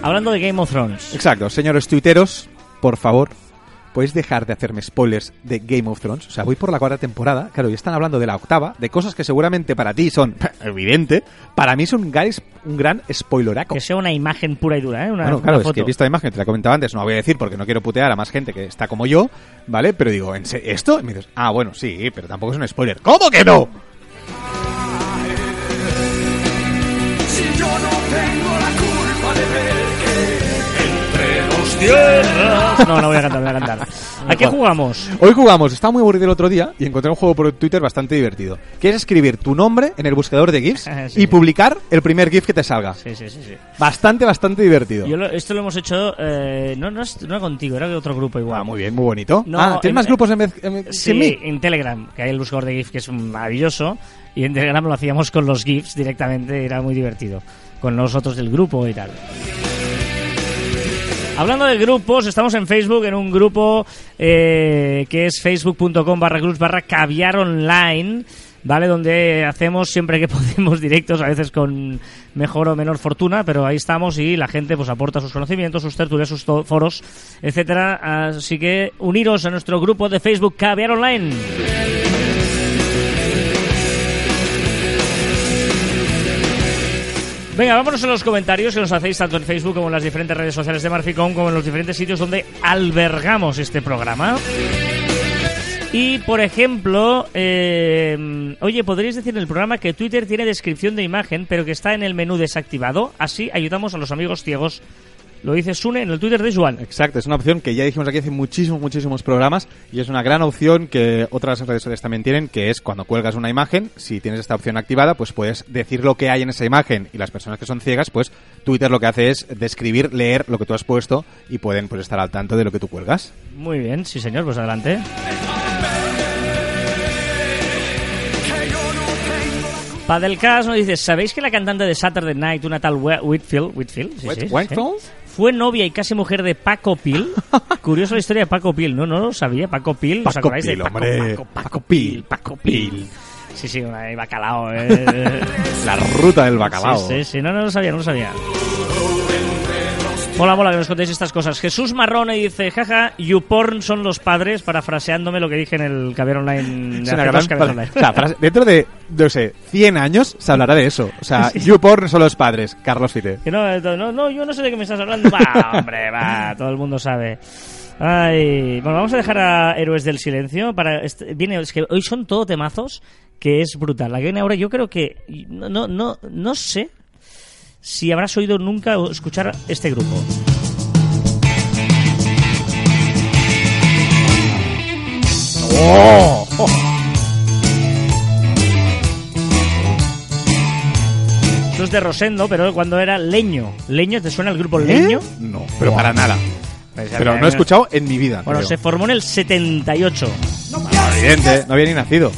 Hablando de Game of Thrones. Exacto, señores tuiteros, por favor, podéis dejar de hacerme spoilers de Game of Thrones. O sea, voy por la cuarta temporada, claro, y están hablando de la octava, de cosas que seguramente para ti son evidente, para mí son un gran, un gran spoileraco. Que sea una imagen pura y dura, ¿eh? Una, Bueno, claro, una es que foto. he visto la imagen, te la comentaba antes, no la voy a decir porque no quiero putear a más gente que está como yo, ¿vale? Pero digo, ¿en ¿esto? Y me dices, ah, bueno, sí, pero tampoco es un spoiler. ¿Cómo que no? No, no voy a cantar, voy a cantar. ¿A qué jugamos? Hoy jugamos, estaba muy aburrido el otro día y encontré un juego por Twitter bastante divertido. Que es escribir tu nombre en el buscador de GIFs Sí. y publicar el primer GIF que te salga. Sí, sí, sí. sí. Bastante, bastante divertido. Yo lo- esto lo hemos hecho, eh, no, no, no contigo, era de otro grupo igual. Ah, muy bien, muy bonito. No, ah, ¿tienes en- más grupos en vez en Sí, sin mí? en Telegram, que hay el buscador de GIF que es maravilloso. Y en Telegram lo hacíamos con los GIFs directamente, era muy divertido. Con nosotros del grupo y tal. Hablando de grupos, estamos en Facebook, en un grupo eh, que es facebook.com barra groups barra caviar online, ¿vale? Donde hacemos siempre que podemos directos, a veces con mejor o menor fortuna, pero ahí estamos y la gente pues aporta sus conocimientos, sus tertulias, sus foros, etcétera. Así que uniros a nuestro grupo de Facebook Caviar Online. Venga, vámonos a los comentarios que nos hacéis tanto en Facebook como en las diferentes redes sociales de Marficom, como en los diferentes sitios donde albergamos este programa. Y, por ejemplo, eh, oye, ¿podríais decir en el programa que Twitter tiene descripción de imagen, pero que está en el menú desactivado? Así ayudamos a los amigos ciegos. Lo dice Sune en el Twitter de Juan. Exacto, es una opción que ya dijimos aquí hace muchísimos, muchísimos programas y es una gran opción que otras redes sociales también tienen, que es cuando cuelgas una imagen, si tienes esta opción activada, pues puedes decir lo que hay en esa imagen y las personas que son ciegas, pues Twitter lo que hace es describir, leer lo que tú has puesto y pueden pues estar al tanto de lo que tú cuelgas. Muy bien, sí señor, pues adelante. Padelcast nos dice, ¿sabéis que la cantante de Saturday Night, una tal Whitfield, Whitfield, sí? Fue novia y casi mujer de Paco Pil? Curiosa la historia de Paco Pil, no, no lo sabía, Paco Pil, ¿os Paco acordáis de Pil, Paco, hombre. Paco, Paco, Paco Pil, Paco? Pil. Sí, sí, una de bacalao, eh. La ruta del bacalao. Sí, sí, sí, no, no lo sabía, no lo sabía. Mola, mola que nos contéis estas cosas. Jesús Marrone dice, jaja, YouPorn son los padres, parafraseándome lo que dije en el Caber Online. De gran. Online. O sea, frase- dentro de, no sé, 100 años se hablará de eso. O sea, YouPorn son los padres. Carlos Fite. Que no, no, no, yo no sé de qué me estás hablando. Va, hombre, va, todo el mundo sabe. Ay, bueno, vamos a dejar a Héroes del Silencio para este- viene es que hoy son todo temazos que es brutal. La que viene ahora yo creo que no no no no sé si habrás oído nunca o escuchar este grupo. ¡Oh! Esto es de Rosendo, pero cuando era Leño. ¿Leño? ¿Te suena el grupo ¿Eh? Leño? No, pero para nada. Pues, Pero no he escuchado en mi vida. Bueno, creo. se formó en el 78. Evidente, no había ni nacido.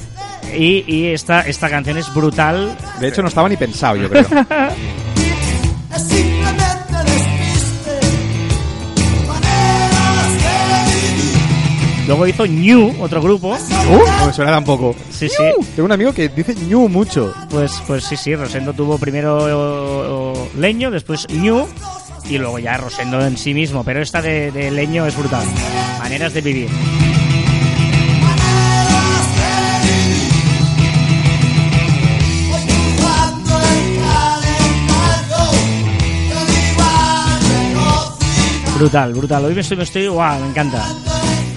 Y, y esta, esta canción es brutal. De hecho, no estaba ni pensado, yo creo. Luego hizo New, otro grupo. Uh, no me suena tampoco. Sí, sí. Tengo un amigo que dice ñu mucho. Pues, pues sí, sí, Rosendo tuvo primero o- o Leño, después New y luego ya Rosendo en sí mismo. Pero esta de, de Leño es brutal. Maneras de vivir. Brutal, brutal. Hoy me estoy, me estoy, guau, me encanta.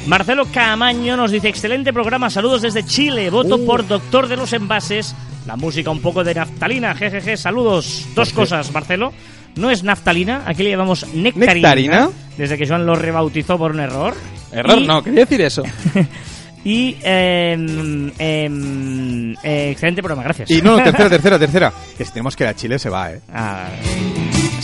Marcelo Camaño nos dice, excelente programa, saludos desde Chile, voto Uh. por Doctor de los Envases, la música un poco de naftalina, jejeje, saludos. Dos cosas, Marcelo, no es naftalina, aquí le llamamos nectarina, ¿Nectarina? desde que Joan lo rebautizó por un error. Error, Y- no, quería decir eso. Y em, eh, excelente programa, gracias. Y no, tercera, tercera, tercera. Que si tenemos que ir a Chile se va, ¿eh? Ah,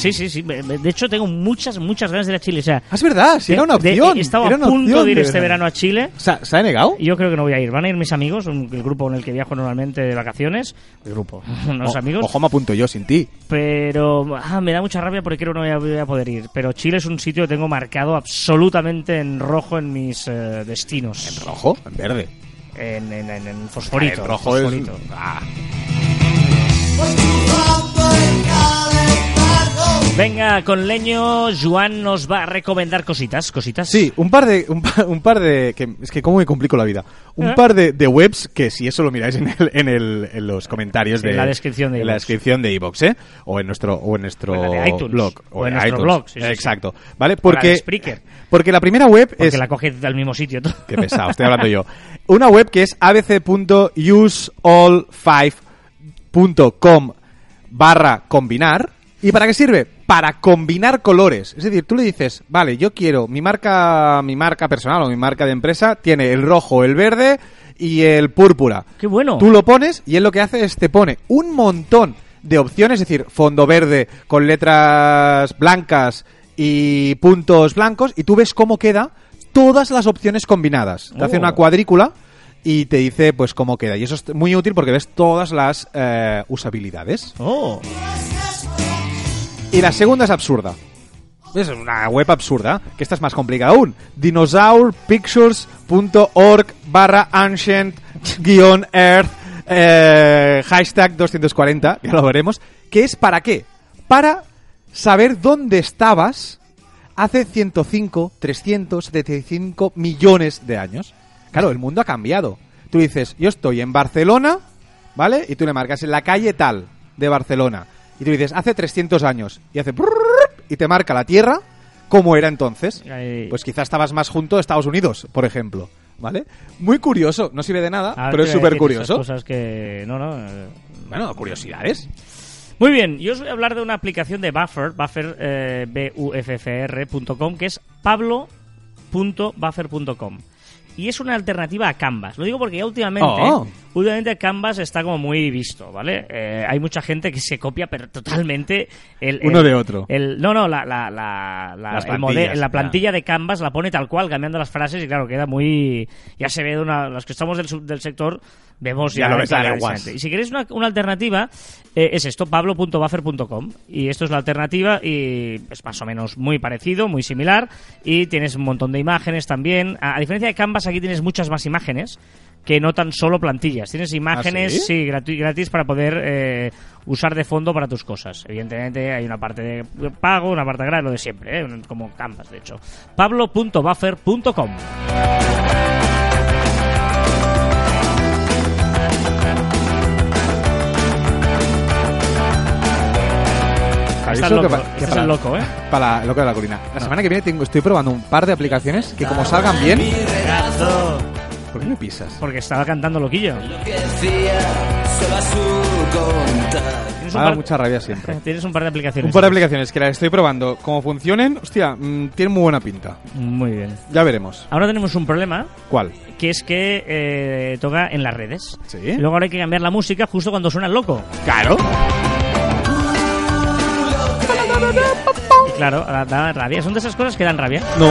sí, sí, sí. De hecho, tengo muchas, muchas ganas de ir a Chile. O sea, Ah, es verdad, si era una de- opción. he estado era a punto opción de ir de este verano a Chile. ¿Se ha, se ha negado? Yo creo que no voy a ir. Van a ir mis amigos, un- el grupo con el que viajo normalmente de vacaciones. El grupo, unos O- amigos. Ojo, me apunto yo sin ti. Pero ah, me da mucha rabia porque creo que no voy a, voy a poder ir. Pero Chile es un sitio que tengo marcado absolutamente en rojo en mis eh, destinos. Rojo, en verde. En, en, en- en fosforito. El rojo es. fosforito. Ah. Venga, con Leño, Juan nos va a recomendar cositas. Cositas. Sí, un par de. Un par, un par de. Que, es que, ¿cómo me complico la vida? Un ¿Eh? par de, de webs que, si eso lo miráis en, el, en, el, en los comentarios En de. la descripción de en la descripción de ¿eh? O en nuestro, o en nuestro O en iTunes. blog. O en nuestro blog, sí, sí, sí. Exacto. ¿Vale? La Porque. Porque la primera web Porque es. la coge al mismo sitio. todo. Qué pesado, estoy hablando yo. Una web que es abc.useall5.com barra combinar. ¿Y para qué sirve? Para combinar colores. Es decir, tú le dices, vale, yo quiero mi marca, mi marca personal o mi marca de empresa tiene el rojo, el verde y el púrpura. ¡Qué bueno! Tú lo pones y él lo que hace es te pone un montón de opciones, es decir, fondo verde con letras blancas y puntos blancos y tú ves cómo queda todas las opciones combinadas. Te hace Oh. una cuadrícula y te dice pues cómo queda. Y eso es muy útil porque ves todas las eh, usabilidades. ¡Oh! Y la segunda es absurda. Es una web absurda, que esta es más complicada aún. dinosaurpictures.org barra ancient guion earth eh, hashtag 240, ya lo veremos. ¿Qué es para qué? Para saber dónde estabas hace 105, 375 millones de años. Claro, el mundo ha cambiado. Tú dices, yo estoy en Barcelona, ¿vale? Y tú le marcas en la calle tal de Barcelona. Y tú dices, hace 300 años. Y hace... Y te marca la Tierra como era entonces. Pues quizás estabas más junto a Estados Unidos, por ejemplo. ¿Vale? Muy curioso. No sirve de nada, Ahora pero es súper curioso. cosas que... No, no... eh, Bueno, curiosidades. Muy bien, yo os voy a hablar de una aplicación de Buffer, Buffer, eh, B-U-F-F-R.com, que es pablo.buffer.com. Y es una alternativa a Canvas. Lo digo porque ya últimamente, Oh. últimamente Canvas está como muy visto, ¿vale? Eh, hay mucha gente que se copia pero totalmente el, Uno de otro. el- no, no, la, la, la, la- el la ya. plantilla de Canvas la pone tal cual, cambiando las frases y claro, queda muy... Ya se ve de una... Los que estamos del, del sector vemos Ya ya, lo. Y si queréis una, una alternativa, eh, es esto, pablo.buffer.com. Y esto es la alternativa y es más o menos muy parecido, muy similar. Y tienes un montón de imágenes también. A, a diferencia de Canvas, aquí tienes muchas más imágenes que no tan solo plantillas. Tienes imágenes, ¿Ah, sí? gratis para poder eh, usar de fondo para tus cosas. Evidentemente hay una parte de pago, una parte gratis, lo de siempre, ¿eh? como Canvas, de hecho. pablo.buffer.com Que loco, pa- que para- el loco, ¿eh? Para lo que de la colina. La semana que viene tengo, estoy probando un par de aplicaciones que como salgan bien... ¿Por qué me pisas? Porque estaba cantando loquillo. Me da mucha rabia siempre. tienes un par de aplicaciones. Un par de aplicaciones que las estoy probando. Como funcionen, hostia, mm, tienen muy buena pinta. Muy bien. Ya veremos. Ahora tenemos un problema, ¿Cuál? que es que eh, toca en las redes. ¿Sí? Y luego ahora hay que cambiar la música justo cuando suena el loco. Claro. Y claro, da, da rabia. Son de esas cosas que dan rabia. No.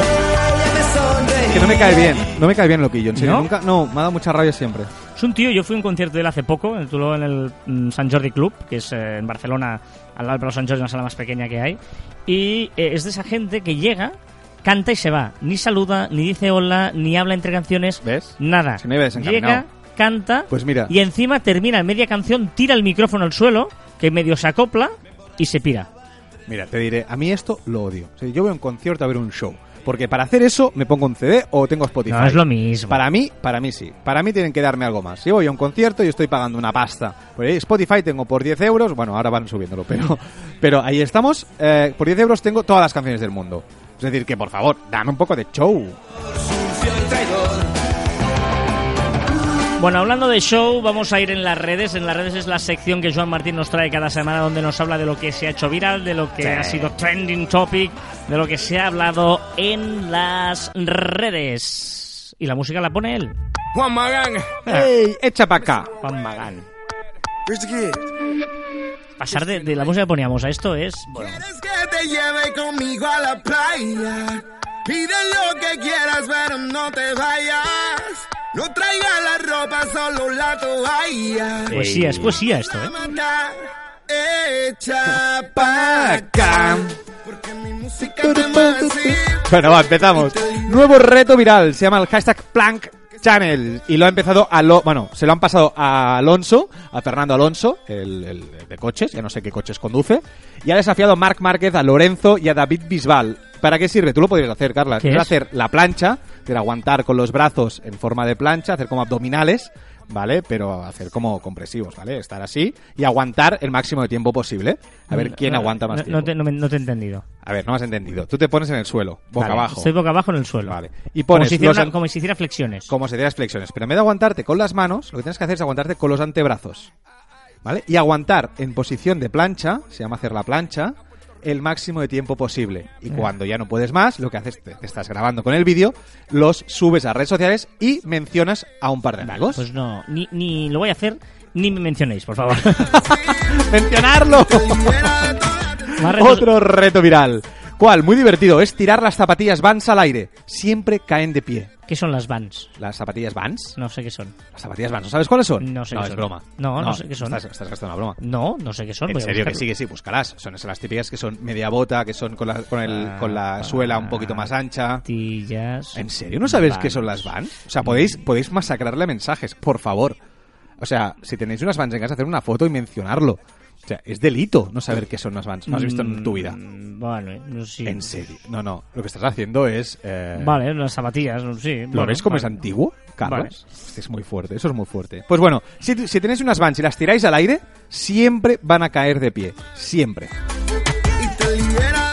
Que no me cae bien. No me cae bien Loquillo. En serio, ¿No? nunca. No, me ha dado mucha rabia siempre. Es un tío, yo fui a un concierto de él hace poco, en el mm, San Jordi Club, que es eh, en Barcelona, al lado del Sant Jordi, una sala más pequeña que hay. Y eh, es de esa gente que llega, canta y se va. Ni saluda, ni dice hola, ni habla entre canciones. ¿Ves? Nada. Si iba desencaminado. Llega, canta Pues mira. y encima termina en media canción, tira el micrófono al suelo, que medio se acopla y se pira. Mira, te diré, a mí esto lo odio. O sea, yo voy a un concierto a ver un show. Porque para hacer eso me pongo un CD o tengo Spotify. No es lo mismo. Para mí, para mí sí. Para mí tienen que darme algo más. Si voy a un concierto y estoy pagando una pasta. Por ahí Spotify tengo por 10 euros. Bueno, ahora van subiéndolo, pero, pero ahí estamos. Eh, por 10 euros tengo todas las canciones del mundo. Es decir, que por favor, dame un poco de show. Bueno, hablando de show, vamos a ir en las redes. En las redes es la sección que Joan Martín nos trae cada semana donde nos habla de lo que se ha hecho viral, de lo que Sí. ha sido trending topic, de lo que se ha hablado en las redes. Y la música la pone él, Juan Magán. ¡Ey! ¡Echa para acá! Juan Magán. Here's the kid. Pasar de, de la música que poníamos a esto es... Bueno, ¿Quieres que te lleve conmigo a la playa? Pide lo que quieras, pero no te vayas. No traigas la ropa, solo la toalla. poesía, es poesía esto, ¿eh? Echa pa' acá. Porque mi música te decir. Bueno, va, empezamos. Nuevo reto viral, se llama el hashtag Plank Channel y lo ha empezado a lo, bueno, se lo han pasado a Alonso, a Fernando Alonso, el, el de coches, ya no sé qué coches conduce, y ha desafiado a Marc Márquez, a Lorenzo y a David Bisbal. ¿Para qué sirve? Tú lo podrías hacer, Carla. ¿Qué Es es? hacer la plancha, de aguantar con los brazos en forma de plancha, hacer como abdominales, ¿vale? Pero hacer como compresivos, ¿vale? Estar así y aguantar el máximo de tiempo posible. A ver quién No, aguanta más no, tiempo. No te, no me- no te he entendido. A ver, no me has entendido. Tú te pones en el suelo, boca Vale, abajo. Estoy boca abajo en el suelo. Vale. Y Como pones si, hiciera los como si hiciera flexiones. como se dice las flexiones. Pero en vez de aguantarte con las manos, lo que tienes que hacer es aguantarte con los antebrazos. ¿Vale? Y aguantar en posición de plancha, se llama hacer la plancha, el máximo de tiempo posible. Y cuando ya no puedes más, lo que haces, te, te estás grabando con el vídeo, los subes a redes sociales y mencionas a un par de amigos. Pues no, ni, ni lo voy a hacer, ni me mencionéis, por favor. ¡Mencionarlo! Otro reto viral. ¿Cuál? Muy divertido. Es tirar las zapatillas Vans al aire. Siempre caen de pie. ¿Qué son las Vans? ¿Las zapatillas Vans? No sé qué son. Las zapatillas Vans. ¿No sabes cuáles son? No sé No, qué es son. broma. No, no sé qué son. Estás, estás gastando una broma. No, no sé qué son. En voy a serio que sí, que sí, búscalas. Son esas las típicas que son media bota, que son con la, con el, Ah, con la suela un poquito más ancha. Zapatillas ¿En serio no sabes Vans. qué son las Vans? O sea, podéis, podéis masacrarle mensajes, por favor. O sea, si tenéis unas Vans en casa, hacer una foto y mencionarlo. O sea, es delito no saber qué son unas Vans. No has visto en tu vida. Mm, Vale, no sé. En serio. No, no. Lo que estás haciendo es... eh, Vale, las zapatillas, no, sí. ¿Lo bueno, ves como vale. es antiguo, Carlos? Este es muy fuerte, eso es muy fuerte. Pues bueno, si, si tenéis unas Vans y las tiráis al aire, siempre van a caer de pie. Siempre.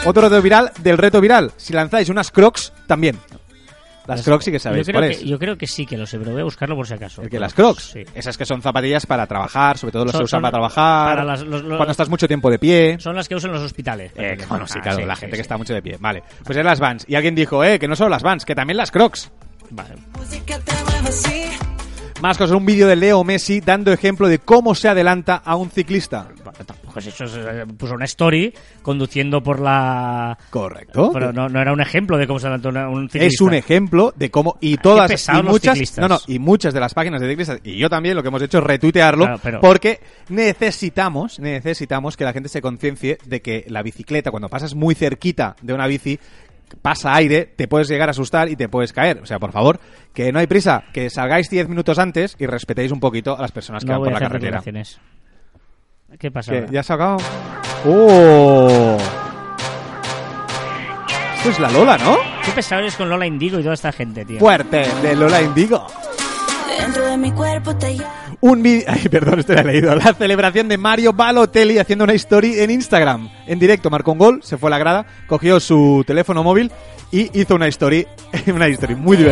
Otro reto viral del reto viral. Si lanzáis unas crocs, también. Las crocs sí que sabéis yo creo cuál que, yo creo que sí que lo sé, pero voy a buscarlo por si acaso. El que las crocs. Sí. Esas que son zapatillas para trabajar, sobre todo los Son- se usan para trabajar. para las- los- los- cuando estás mucho tiempo de pie. Son las que usan los hospitales. Eh, bueno, sí, Ah, claro, sí, la gente sí. que está mucho de pie. Vale. Pues es las Vans. Y alguien dijo, eh, que no solo las Vans, que también las crocs. Vale. Más cosas, un vídeo de Leo Messi dando ejemplo de cómo se adelanta a un ciclista. Bueno, tampoco es eso, es, eh, puso una story conduciendo por la... Correcto. Pero no, no era un ejemplo de cómo se una- un ciclista. es un ejemplo de cómo y todas y muchas no no y muchas de las páginas de ciclistas y yo también lo que hemos hecho es retuitearlo Claro, pero- porque necesitamos necesitamos que la gente se conciencie de que la bicicleta cuando pasas muy cerquita de una bici pasa aire, te puedes llegar a asustar y te puedes caer. O sea, por favor, que no hay prisa, que salgáis 10 minutos antes y respetéis un poquito a las personas que No van por la carretera. ¿Qué pasa? ¿Qué? ahora? ¿Ya has sacado? ¡Oh! Esto es la Lola, ¿no? Qué pesado eres con Lola Indigo y toda esta gente, tío. Fuerte, de Lola Indigo. Dentro de mi cuerpo te. Un vídeo... Ay, perdón, esto lo he leído. La celebración de Mario Balotelli haciendo una story en Instagram. En directo, marcó un gol, se fue a la grada, cogió su teléfono móvil y hizo una story, una story muy mi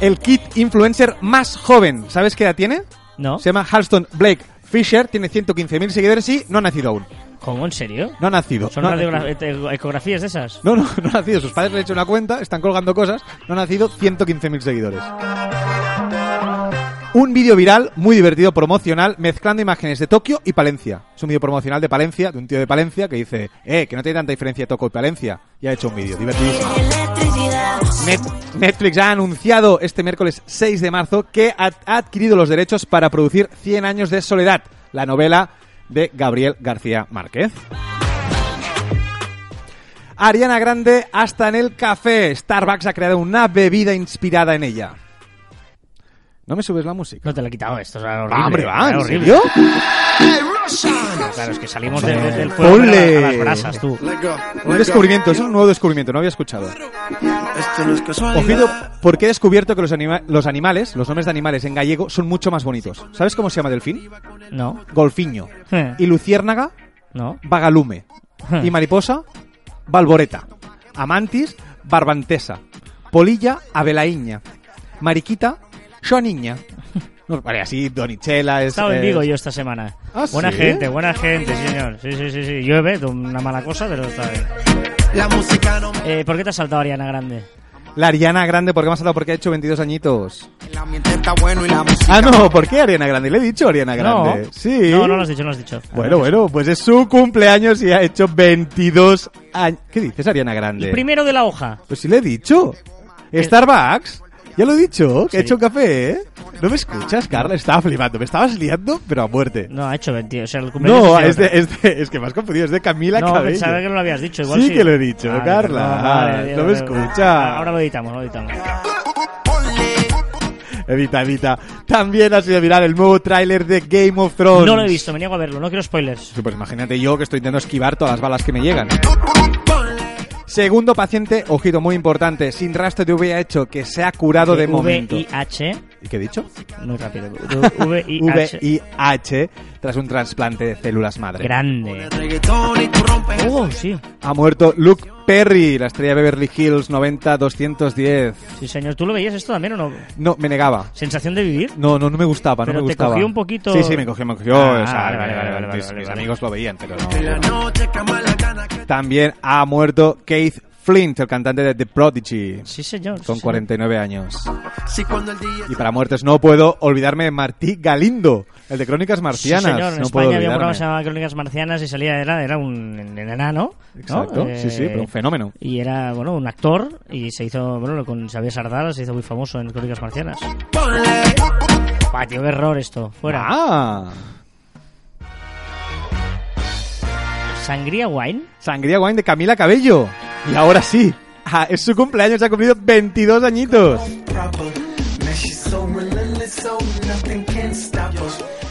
El kit influencer más joven, ¿sabes qué edad tiene? ¿No? Se llama Halston Blake Fisher, tiene 150.000 seguidores y no ha nacido aún. ¿Cómo? ¿En serio? No ha nacido. ¿Son no, nacido. ecografías de esas? no, no, no ha nacido. Sus padres le han hecho una cuenta, están colgando cosas, no ha nacido 115.000 seguidores. Un vídeo viral muy divertido, promocional, mezclando imágenes de Tokio y Palencia. Es un vídeo promocional de Palencia, de un tío de Palencia que dice, eh, que no tiene tanta diferencia Tokio y Palencia. Y ha hecho un vídeo, divertidísimo. Net- Netflix ha anunciado este miércoles 6 de marzo que ha adquirido los derechos para producir 100 años de soledad, la novela de Gabriel García Márquez. Ariana Grande hasta en el café. Starbucks ha creado una bebida inspirada en ella. ¿No me subes la música? No te lo he quitado esto, es horrible. Ah, hombre, va, era ¿en horrible. Serio? Claro, es que salimos de- de- del fuego Ole. a las brasas, tú. Un descubrimiento, es un nuevo descubrimiento, no había escuchado. Ojito, porque he descubierto que los, anima- los animales, los nombres de animales en gallego son mucho más bonitos. ¿Sabes cómo se llama delfín? No, Golfiño. Eh. Y luciérnaga, no. vagalume. Y mariposa, valboreta. Amantis, barbantesa. Polilla, abelaiña. Mariquita, xoaniña. No, vale, así Donichela He es... estado en es- Vigo yo esta semana. ¿Ah, buena sí? gente, buena gente, señor. Sí, sí, sí, sí. Llueve, una mala cosa, pero está bien. La música no me... Eh, ¿Por qué te has saltado Ariana Grande? La Ariana Grande, ¿por qué me has saltado? Porque ha hecho 22 añitos. El ambiente está bueno y la música... Ah, no, ¿por qué Ariana Grande? Le he dicho Ariana Grande. No. Sí. No, no lo has dicho, no lo has dicho. Bueno, bueno, pues es su cumpleaños y ha hecho 22 años. ¿Qué dices, Ariana Grande? El primero de la hoja. Pues sí le he dicho. Starbucks. Ya lo he dicho, que Sí. he hecho café, ¿eh? ¿No me escuchas, Carla? Estaba flipando. Me estabas liando, pero a muerte. No, ha hecho 20. O sea, el cumpleaños No, es, de, es, de- es que me has confundido. Es de Camila No, Cabello. pensaba que no lo habías dicho. Igual Sí sí, que lo he dicho, Vale, Carla. perdón, vale, No me eh, escucha. Ahora lo editamos, lo editamos. Evita, evita. También ha sido viral el nuevo tráiler de Game of Thrones. No lo he visto, me niego a verlo, no quiero spoilers. Sí, Pues imagínate yo que estoy intentando esquivar todas las balas que me llegan. Segundo paciente, ojito muy importante, sin rastro de VIH que se ha curado de momento. VIH, ¿Y qué he dicho? muy rápido. VIH. VIH tras un trasplante de células madre. Grande. Y. Oh, sí. Ha muerto Luke Perry, la estrella de Beverly Hills 90-210. Sí, señor. ¿Tú lo veías esto también o no? No, me negaba. ¿Sensación de vivir? No, no, no me gustaba, Pero no me te gustaba. cogió un poquito- Sí, sí, me cogió, me cogió. Ah, o sea, vale, vale, vale, vale, mis, vale, mis vale. amigos lo veían, pero no. También ha muerto Keith Flint, el cantante de The Prodigy, Sí, señor. sí, con señor. 49 años. Si cuando el día... Y para muertes no puedo olvidarme de Martí Galindo, el de Crónicas Marcianas. Sí, señor. En no puedo España había un programa olvidarme. que se llamaba Crónicas Marcianas y salía, era, era un enano. ¿no? Exacto, Eh, sí, sí, pero un fenómeno. Y era, bueno, un actor y se hizo, bueno, con Xavier Sardal se hizo muy famoso en Crónicas Marcianas. Ponle... Pa, tío, qué error esto. Fuera. Ah, Sangría Wine. Sangría Wine de Camila Cabello. Y ahora sí, es su cumpleaños, ha cumplido 22 añitos.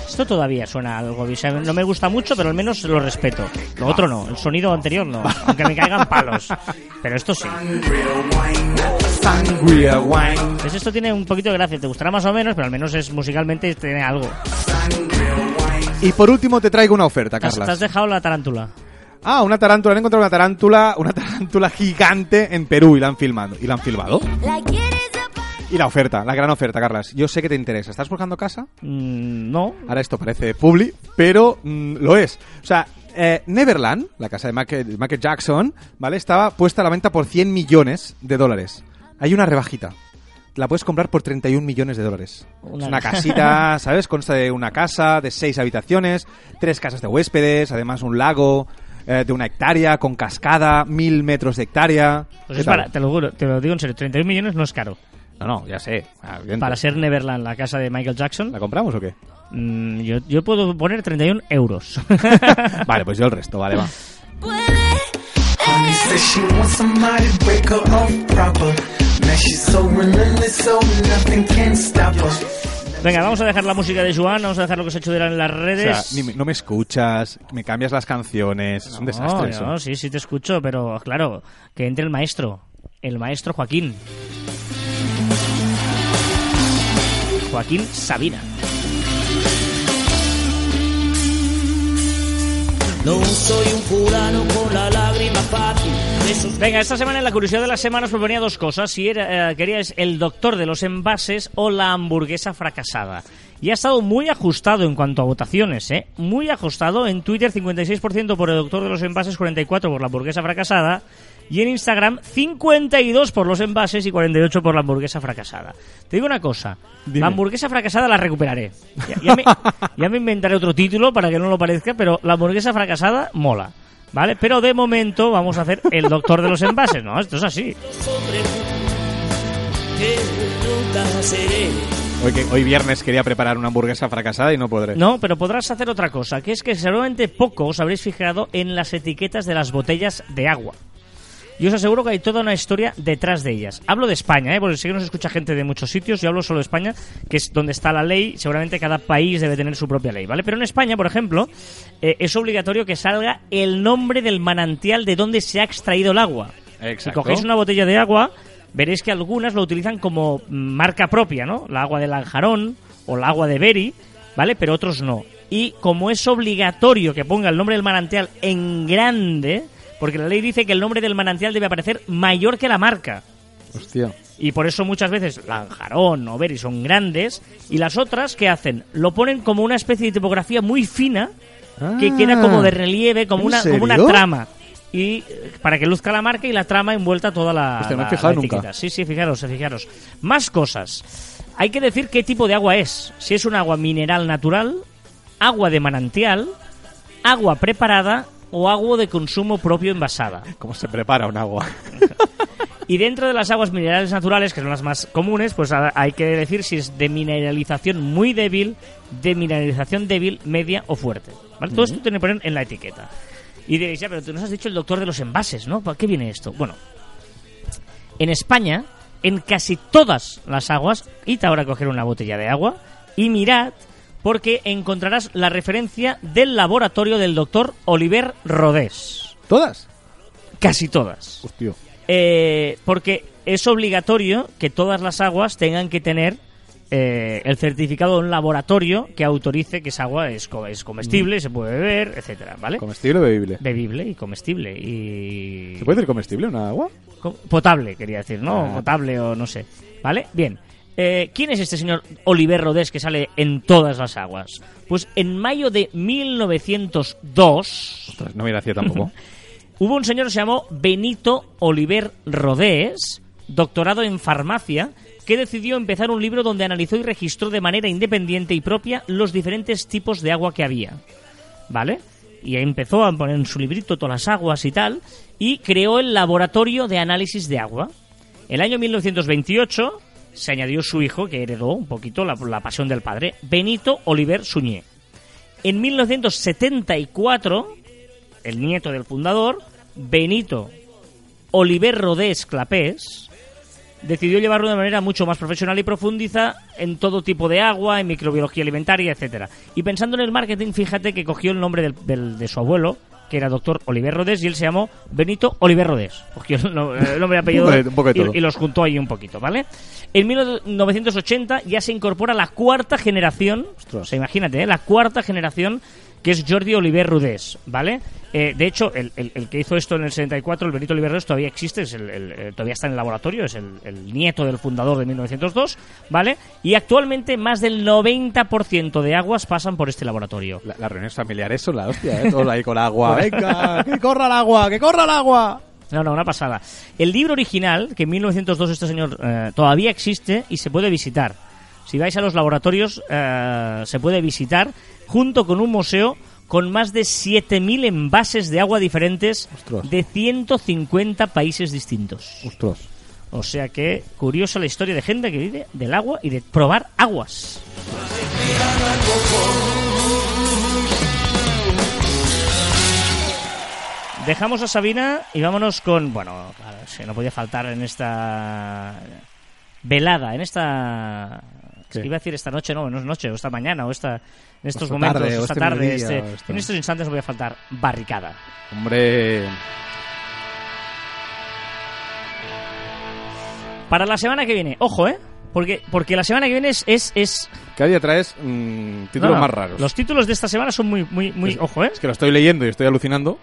Esto todavía suena algo. o sea, no me gusta mucho, pero al menos lo respeto. Lo otro no. El sonido anterior no. Aunque me caigan palos. Pero esto sí. Pues esto tiene un poquito de gracia. Te gustará más o menos, pero al menos es musicalmente tiene algo. Y por último te traigo una oferta, has, te has dejado la tarántula. Ah, una tarántula. Han encontrado una tarántula, una tarántula gigante en Perú y la han filmado. ¿Y la han filmado? Y la oferta, la gran oferta, Carlas. Yo sé que te interesa. ¿Estás buscando casa? Mm, no. Ahora esto parece publi, pero mm, lo es. O sea, eh, Neverland, la casa de Michael, Michael Jackson, ¿vale? Estaba puesta a la venta por 100 millones de dólares. Hay una rebajita. La puedes comprar por 31 millones de dólares. Una- Es una casita, ¿sabes? Consta de una casa, de seis habitaciones, tres casas de huéspedes, además un lago eh, de una hectárea con cascada, mil metros de hectárea. Pues ¿Qué es para, te lo juro, te lo digo en serio, 31 millones no es caro. No, no, ya sé. Ah, evidente. Para ser Neverland, la casa de Michael Jackson, ¿La compramos o qué? mm, yo, yo puedo poner 31 euros. vale, pues yo el resto, vale, va. Said she wants somebody to break her off proper. Now she's so relentless, so nothing can stop her. Venga, vamos a dejar la música de Joan, vamos a dejar lo que se ha hecho en las O sea, redes. ni me- no me escuchas, me cambias las canciones. Es un desastre No, eso. no, sí, sí te escucho, pero claro, que entre el maestro, el maestro Joaquín. Joaquín Sabina. No soy un fulano con la lágrima fácil. Venga, esta semana en la curiosidad de la semana os proponía dos cosas. Si era, eh, queríais el doctor de los envases o la hamburguesa fracasada. Y ha estado muy ajustado en cuanto a votaciones, ¿eh? Muy ajustado. En Twitter 56% por el doctor de los envases, 44% por la hamburguesa fracasada. Y en Instagram 52 por los envases y 48 por la hamburguesa fracasada. Te digo una cosa. Dime. La hamburguesa fracasada la recuperaré. Ya, ya me, ya me inventaré otro título para que no lo parezca, pero la hamburguesa fracasada mola. ¿Vale? Pero de momento vamos a hacer el doctor de los envases, ¿no? Esto es así. Hoy, que, hoy viernes quería preparar una hamburguesa fracasada y no podré. No, pero podrás hacer otra cosa, que es que seguramente poco os habréis fijado en las etiquetas de las botellas de agua. Y os aseguro que hay toda una historia detrás de ellas. Hablo de España, ¿eh? porque sé que nos escucha gente de muchos sitios. Yo hablo solo de España, que es donde está la ley. Seguramente cada país debe tener su propia ley, ¿vale? Pero en España, por ejemplo, eh, es obligatorio que salga el nombre del manantial de donde se ha extraído el agua. Si cogéis una botella de agua, veréis que algunas lo utilizan como marca propia, ¿no? La agua de Lanjarón o la agua de Beri, ¿vale? Pero otros no. Y como es obligatorio que ponga el nombre del manantial en grande, porque la ley dice que el nombre del manantial debe aparecer mayor que la marca. Hostia. Y por eso muchas veces Lanjarón o Beri son grandes y las otras, ¿qué hacen? Lo ponen como una especie de tipografía muy fina que Ah. queda como de relieve, como ¿En una, como una trama. Y eh, para que luzca la marca y la trama envuelta toda la, he la- la nunca. Sí, sí, fijaros, fijaros. Más cosas. Hay que decir qué tipo de agua es. Si es un agua mineral natural, agua de manantial, agua preparada o agua de consumo propio envasada. ¿Cómo se prepara un agua? Y dentro de las aguas minerales naturales, que son las más comunes, pues ha- hay que decir si es de mineralización muy débil, de mineralización débil, media o fuerte. ¿vale? Todo esto tiene que poner en la etiqueta. Y diréis, ya, pero tú nos has dicho el doctor de los envases, ¿no? ¿Para qué viene esto? Bueno, en España, en casi todas las aguas, id ahora a coger una botella de agua y mirad porque encontrarás la referencia del laboratorio del doctor Oliver Rodés. ¿Todas? Casi todas. Hostia. Eh, porque es obligatorio que todas las aguas tengan que tener eh, el certificado de un laboratorio que autorice que esa agua es, co- es comestible, se puede beber, etcétera, ¿vale? ¿Comestible o bebible? Bebible y comestible y ¿Se puede decir comestible una agua? Co- potable, quería decir, ¿no? Ah. Potable o no sé, ¿vale? Bien. Eh, ¿Quién es este señor Oliver Rodés que sale en todas las aguas? Pues en mayo de 1902 Ostras, no me hacía tampoco. Hubo un señor que se llamó Benito Oliver Rodés, doctorado en farmacia, que decidió empezar un libro donde analizó y registró de manera independiente y propia los diferentes tipos de agua que había. ¿Vale? Y ahí empezó a poner en su librito todas las aguas y tal, y creó el Laboratorio de Análisis de Agua. El año 1928 se añadió su hijo, que heredó un poquito la, pasión del padre, Benito Oliver Suñé. En 1974, el nieto del fundador, Benito Oliver Rodés Clapés, decidió llevarlo de manera mucho más profesional y profundiza en todo tipo de agua, en microbiología alimentaria, etcétera. Y pensando en el marketing, fíjate que cogió el nombre del- de su abuelo, que era doctor Oliver Rodés, y él se llamó Benito Oliver Rodés. El, no- el nombre y apellido Un poco de- un poco de todo. y, y los juntó ahí un poquito, ¿vale? En 1980 ya se incorpora la cuarta generación, o sea, imagínate, ¿eh? la cuarta generación que es Jordi Oliver Rodés, ¿vale? Eh, de hecho, el, el- el que hizo esto en el 74, el Benito Oliver Rodés, todavía existe, es el- eh, todavía está en el laboratorio, es el, nieto del fundador de 1902, ¿vale? Y actualmente más del 90% de aguas pasan por este laboratorio. La- las reuniones familiares son la hostia, ¿eh? Todos ahí con agua. ¡Venga! ¡Que corra el agua! ¡Que corra el agua! No, no, una pasada. El libro original, que en 1902 este señor eh, todavía existe y se puede visitar. Si vais a los laboratorios, eh, se puede visitar junto con un museo con más de 7.000 envases de agua diferentes Ostras. de 150 países distintos. Ostras. O sea que curiosa la historia de gente que vive del agua y de probar aguas. dejamos a Sabina y vámonos con, bueno, claro, no podía faltar en esta velada, en esta... es ¿Qué? que iba a decir esta noche, no, no es noche, o esta mañana, o esta, en estos esta momentos, tarde, o esta este tarde, este- o en estos instantes no podía faltar barricada. Hombre, Para la semana que viene, ojo, ¿eh? Porque, porque la semana que viene es... es, es- cada día traes mm, títulos no, no, más raros. Los títulos de esta semana son muy, muy, muy... Es- ojo, ¿eh? Es que lo estoy leyendo y estoy alucinando.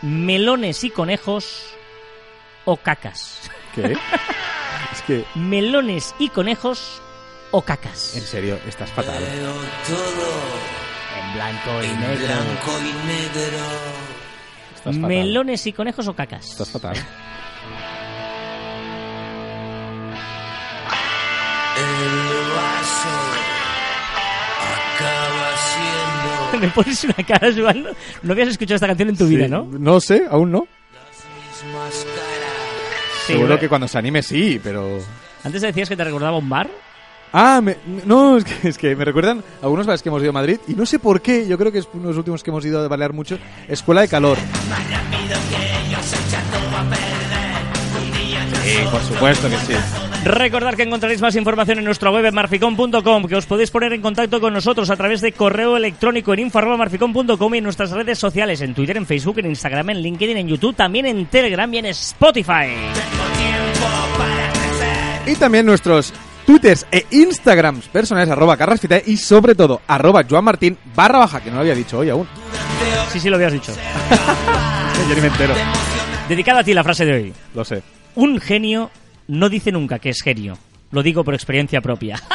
Melones y conejos o cacas. ¿Qué? es que, Melones y conejos o cacas. en serio, estás fatal. Veo todo En blanco y en negro. blanco y negro. Estás fatal. Melones y conejos o cacas. Estás fatal. El vaso acaba siendo Me pones una cara, Joan. No habías escuchado esta canción en tu vida, ¿no? No sé, aún no. mismas caras. Sí, Seguro que cuando se anime sí, pero... Antes decías que te recordaba un bar. Ah, me- no, es que, es que me recuerdan algunos bares que hemos ido a Madrid y no sé por qué, yo creo que es uno de los últimos que hemos ido a bailar mucho, Escuela de Calor. Sí, por supuesto que sí. Recordad que encontraréis más información en nuestra web en marficon.com, que os podéis poner en contacto con nosotros a través de correo electrónico en info.marficon.com y en nuestras redes sociales, en Twitter, en Facebook, en Instagram, en LinkedIn, en YouTube, también en Telegram y en Spotify. Y también nuestros twitters e instagrams personales, arroba carrasfita y sobre todo, arroba Joan Martín barra baja, que no lo había dicho hoy aún. Sí, sí, lo habías dicho. Yo ni me entero. Dedicada a ti la frase de hoy. Lo sé. Un genio no dice nunca que es genio. Lo digo por experiencia propia.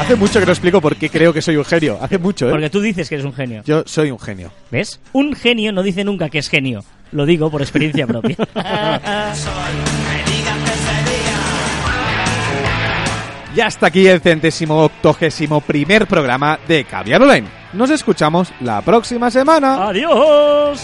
Hace mucho que no explico por qué creo que soy un genio. Hace mucho, ¿eh? Porque tú dices que eres un genio. Yo soy un genio. ¿Ves? Un genio no dice nunca que es genio. Lo digo por experiencia propia. Y hasta aquí el centésimo octogésimo primer programa de Caviar Online. Nos escuchamos la próxima semana. ¡Adiós!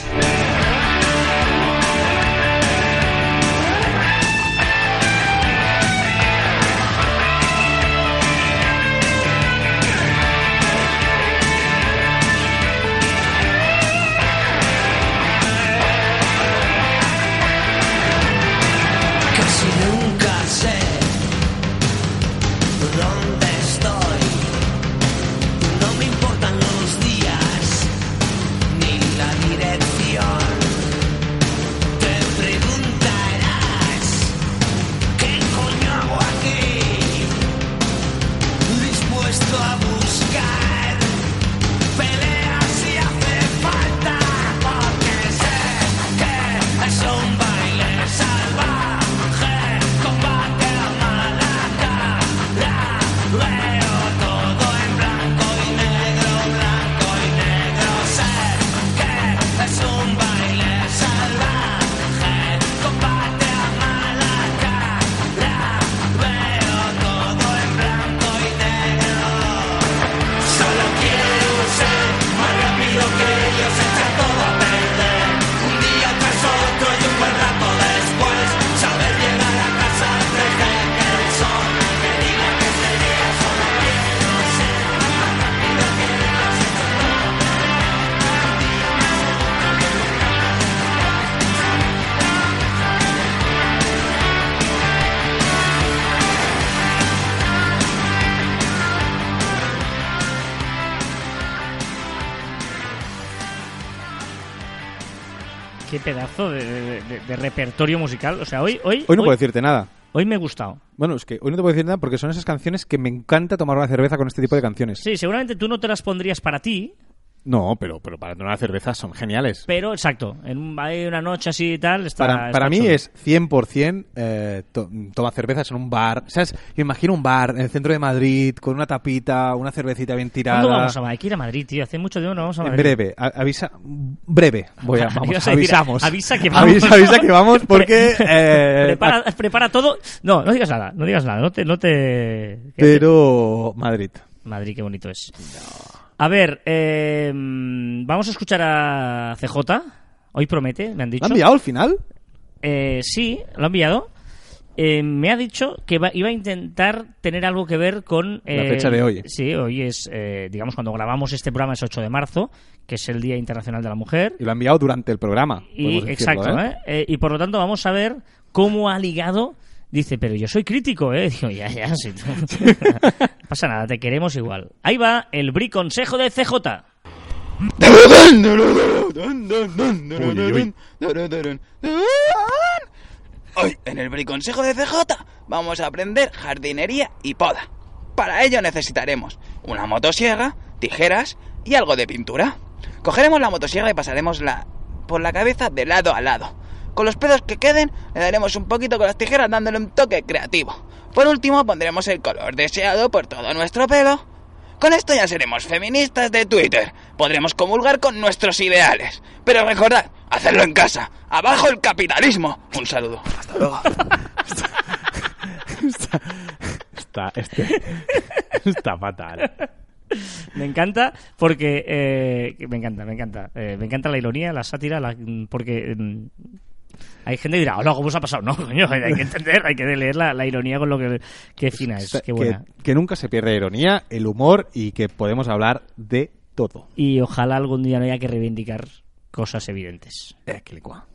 Repertorio musical. O sea, hoy, hoy, Hoy no puedo decirte nada. hoy me ha gustado. Bueno, es que hoy no te puedo decir nada porque son esas canciones que me encanta tomar una cerveza con este tipo de canciones. Sí, seguramente tú no te las pondrías para ti, No, pero, pero para tomar una cerveza son geniales. pero exacto. En un- hay una noche así y tal. Está, Para, para mí es 100% eh, to- toma cervezas en un bar. ¿Sabes? Yo imagino un bar en el centro de Madrid con una tapita, una cervecita bien tirada. ¿Cuándo vamos a Madrid? Hay que ir a Madrid, tío. Hace mucho tiempo no vamos a En Madrid. breve, a- avisa, breve, voy a, vamos, avisamos. avisa que vamos. Avisa, avisa que vamos porque... Eh, prepara, prepara todo. No, no digas nada, no digas nada. No te, no te... pero Madrid. Madrid, qué bonito es. A ver, eh, vamos a escuchar a CJ. Hoy promete, me han ¿Lo dicho. han enviado al final? Eh, sí, lo ha enviado. eh, me ha dicho que va- iba a intentar tener algo que ver con... La fecha de hoy. Sí, hoy es, eh, digamos, cuando grabamos este programa es 8 de marzo, que es el Día Internacional de la Mujer. Y lo ha enviado durante el programa. Y, podemos decirlo, exacto, ¿eh? Eh, Y por lo tanto vamos a ver cómo ha ligado... Dice, pero yo soy crítico, ¿eh? Digo, ya, ya, sí. pasa nada, te queremos igual. Ahí va el Bri Consejo de CJ. Hoy, en el briconsejo de CJ, vamos a aprender jardinería y poda. Para ello necesitaremos una motosierra, tijeras y algo de pintura. Cogeremos la motosierra y pasaremos la por la cabeza de lado a lado. Con los pedos que queden, le daremos un poquito con las tijeras dándole un toque creativo. Por último, pondremos el color deseado por todo nuestro pelo. Con esto ya seremos feministas de Twitter. Podremos comulgar con nuestros ideales. Pero recordad, hacerlo en casa. Abajo el capitalismo. Un saludo. Hasta luego. Está, este, está fatal. Me encanta porque eh, me encanta, me encanta, Eh, me encanta la ironía, la sátira, la- porque mm, hay gente que dirá, hola, ¿cómo se ha pasado? No, coño, hay que entender, hay que leer la, la ironía con lo que qué fina es, qué que, buena. que nunca se pierde ironía, el humor y que podemos hablar de todo. Y ojalá algún día no haya que reivindicar cosas evidentes. Eh, que le cua.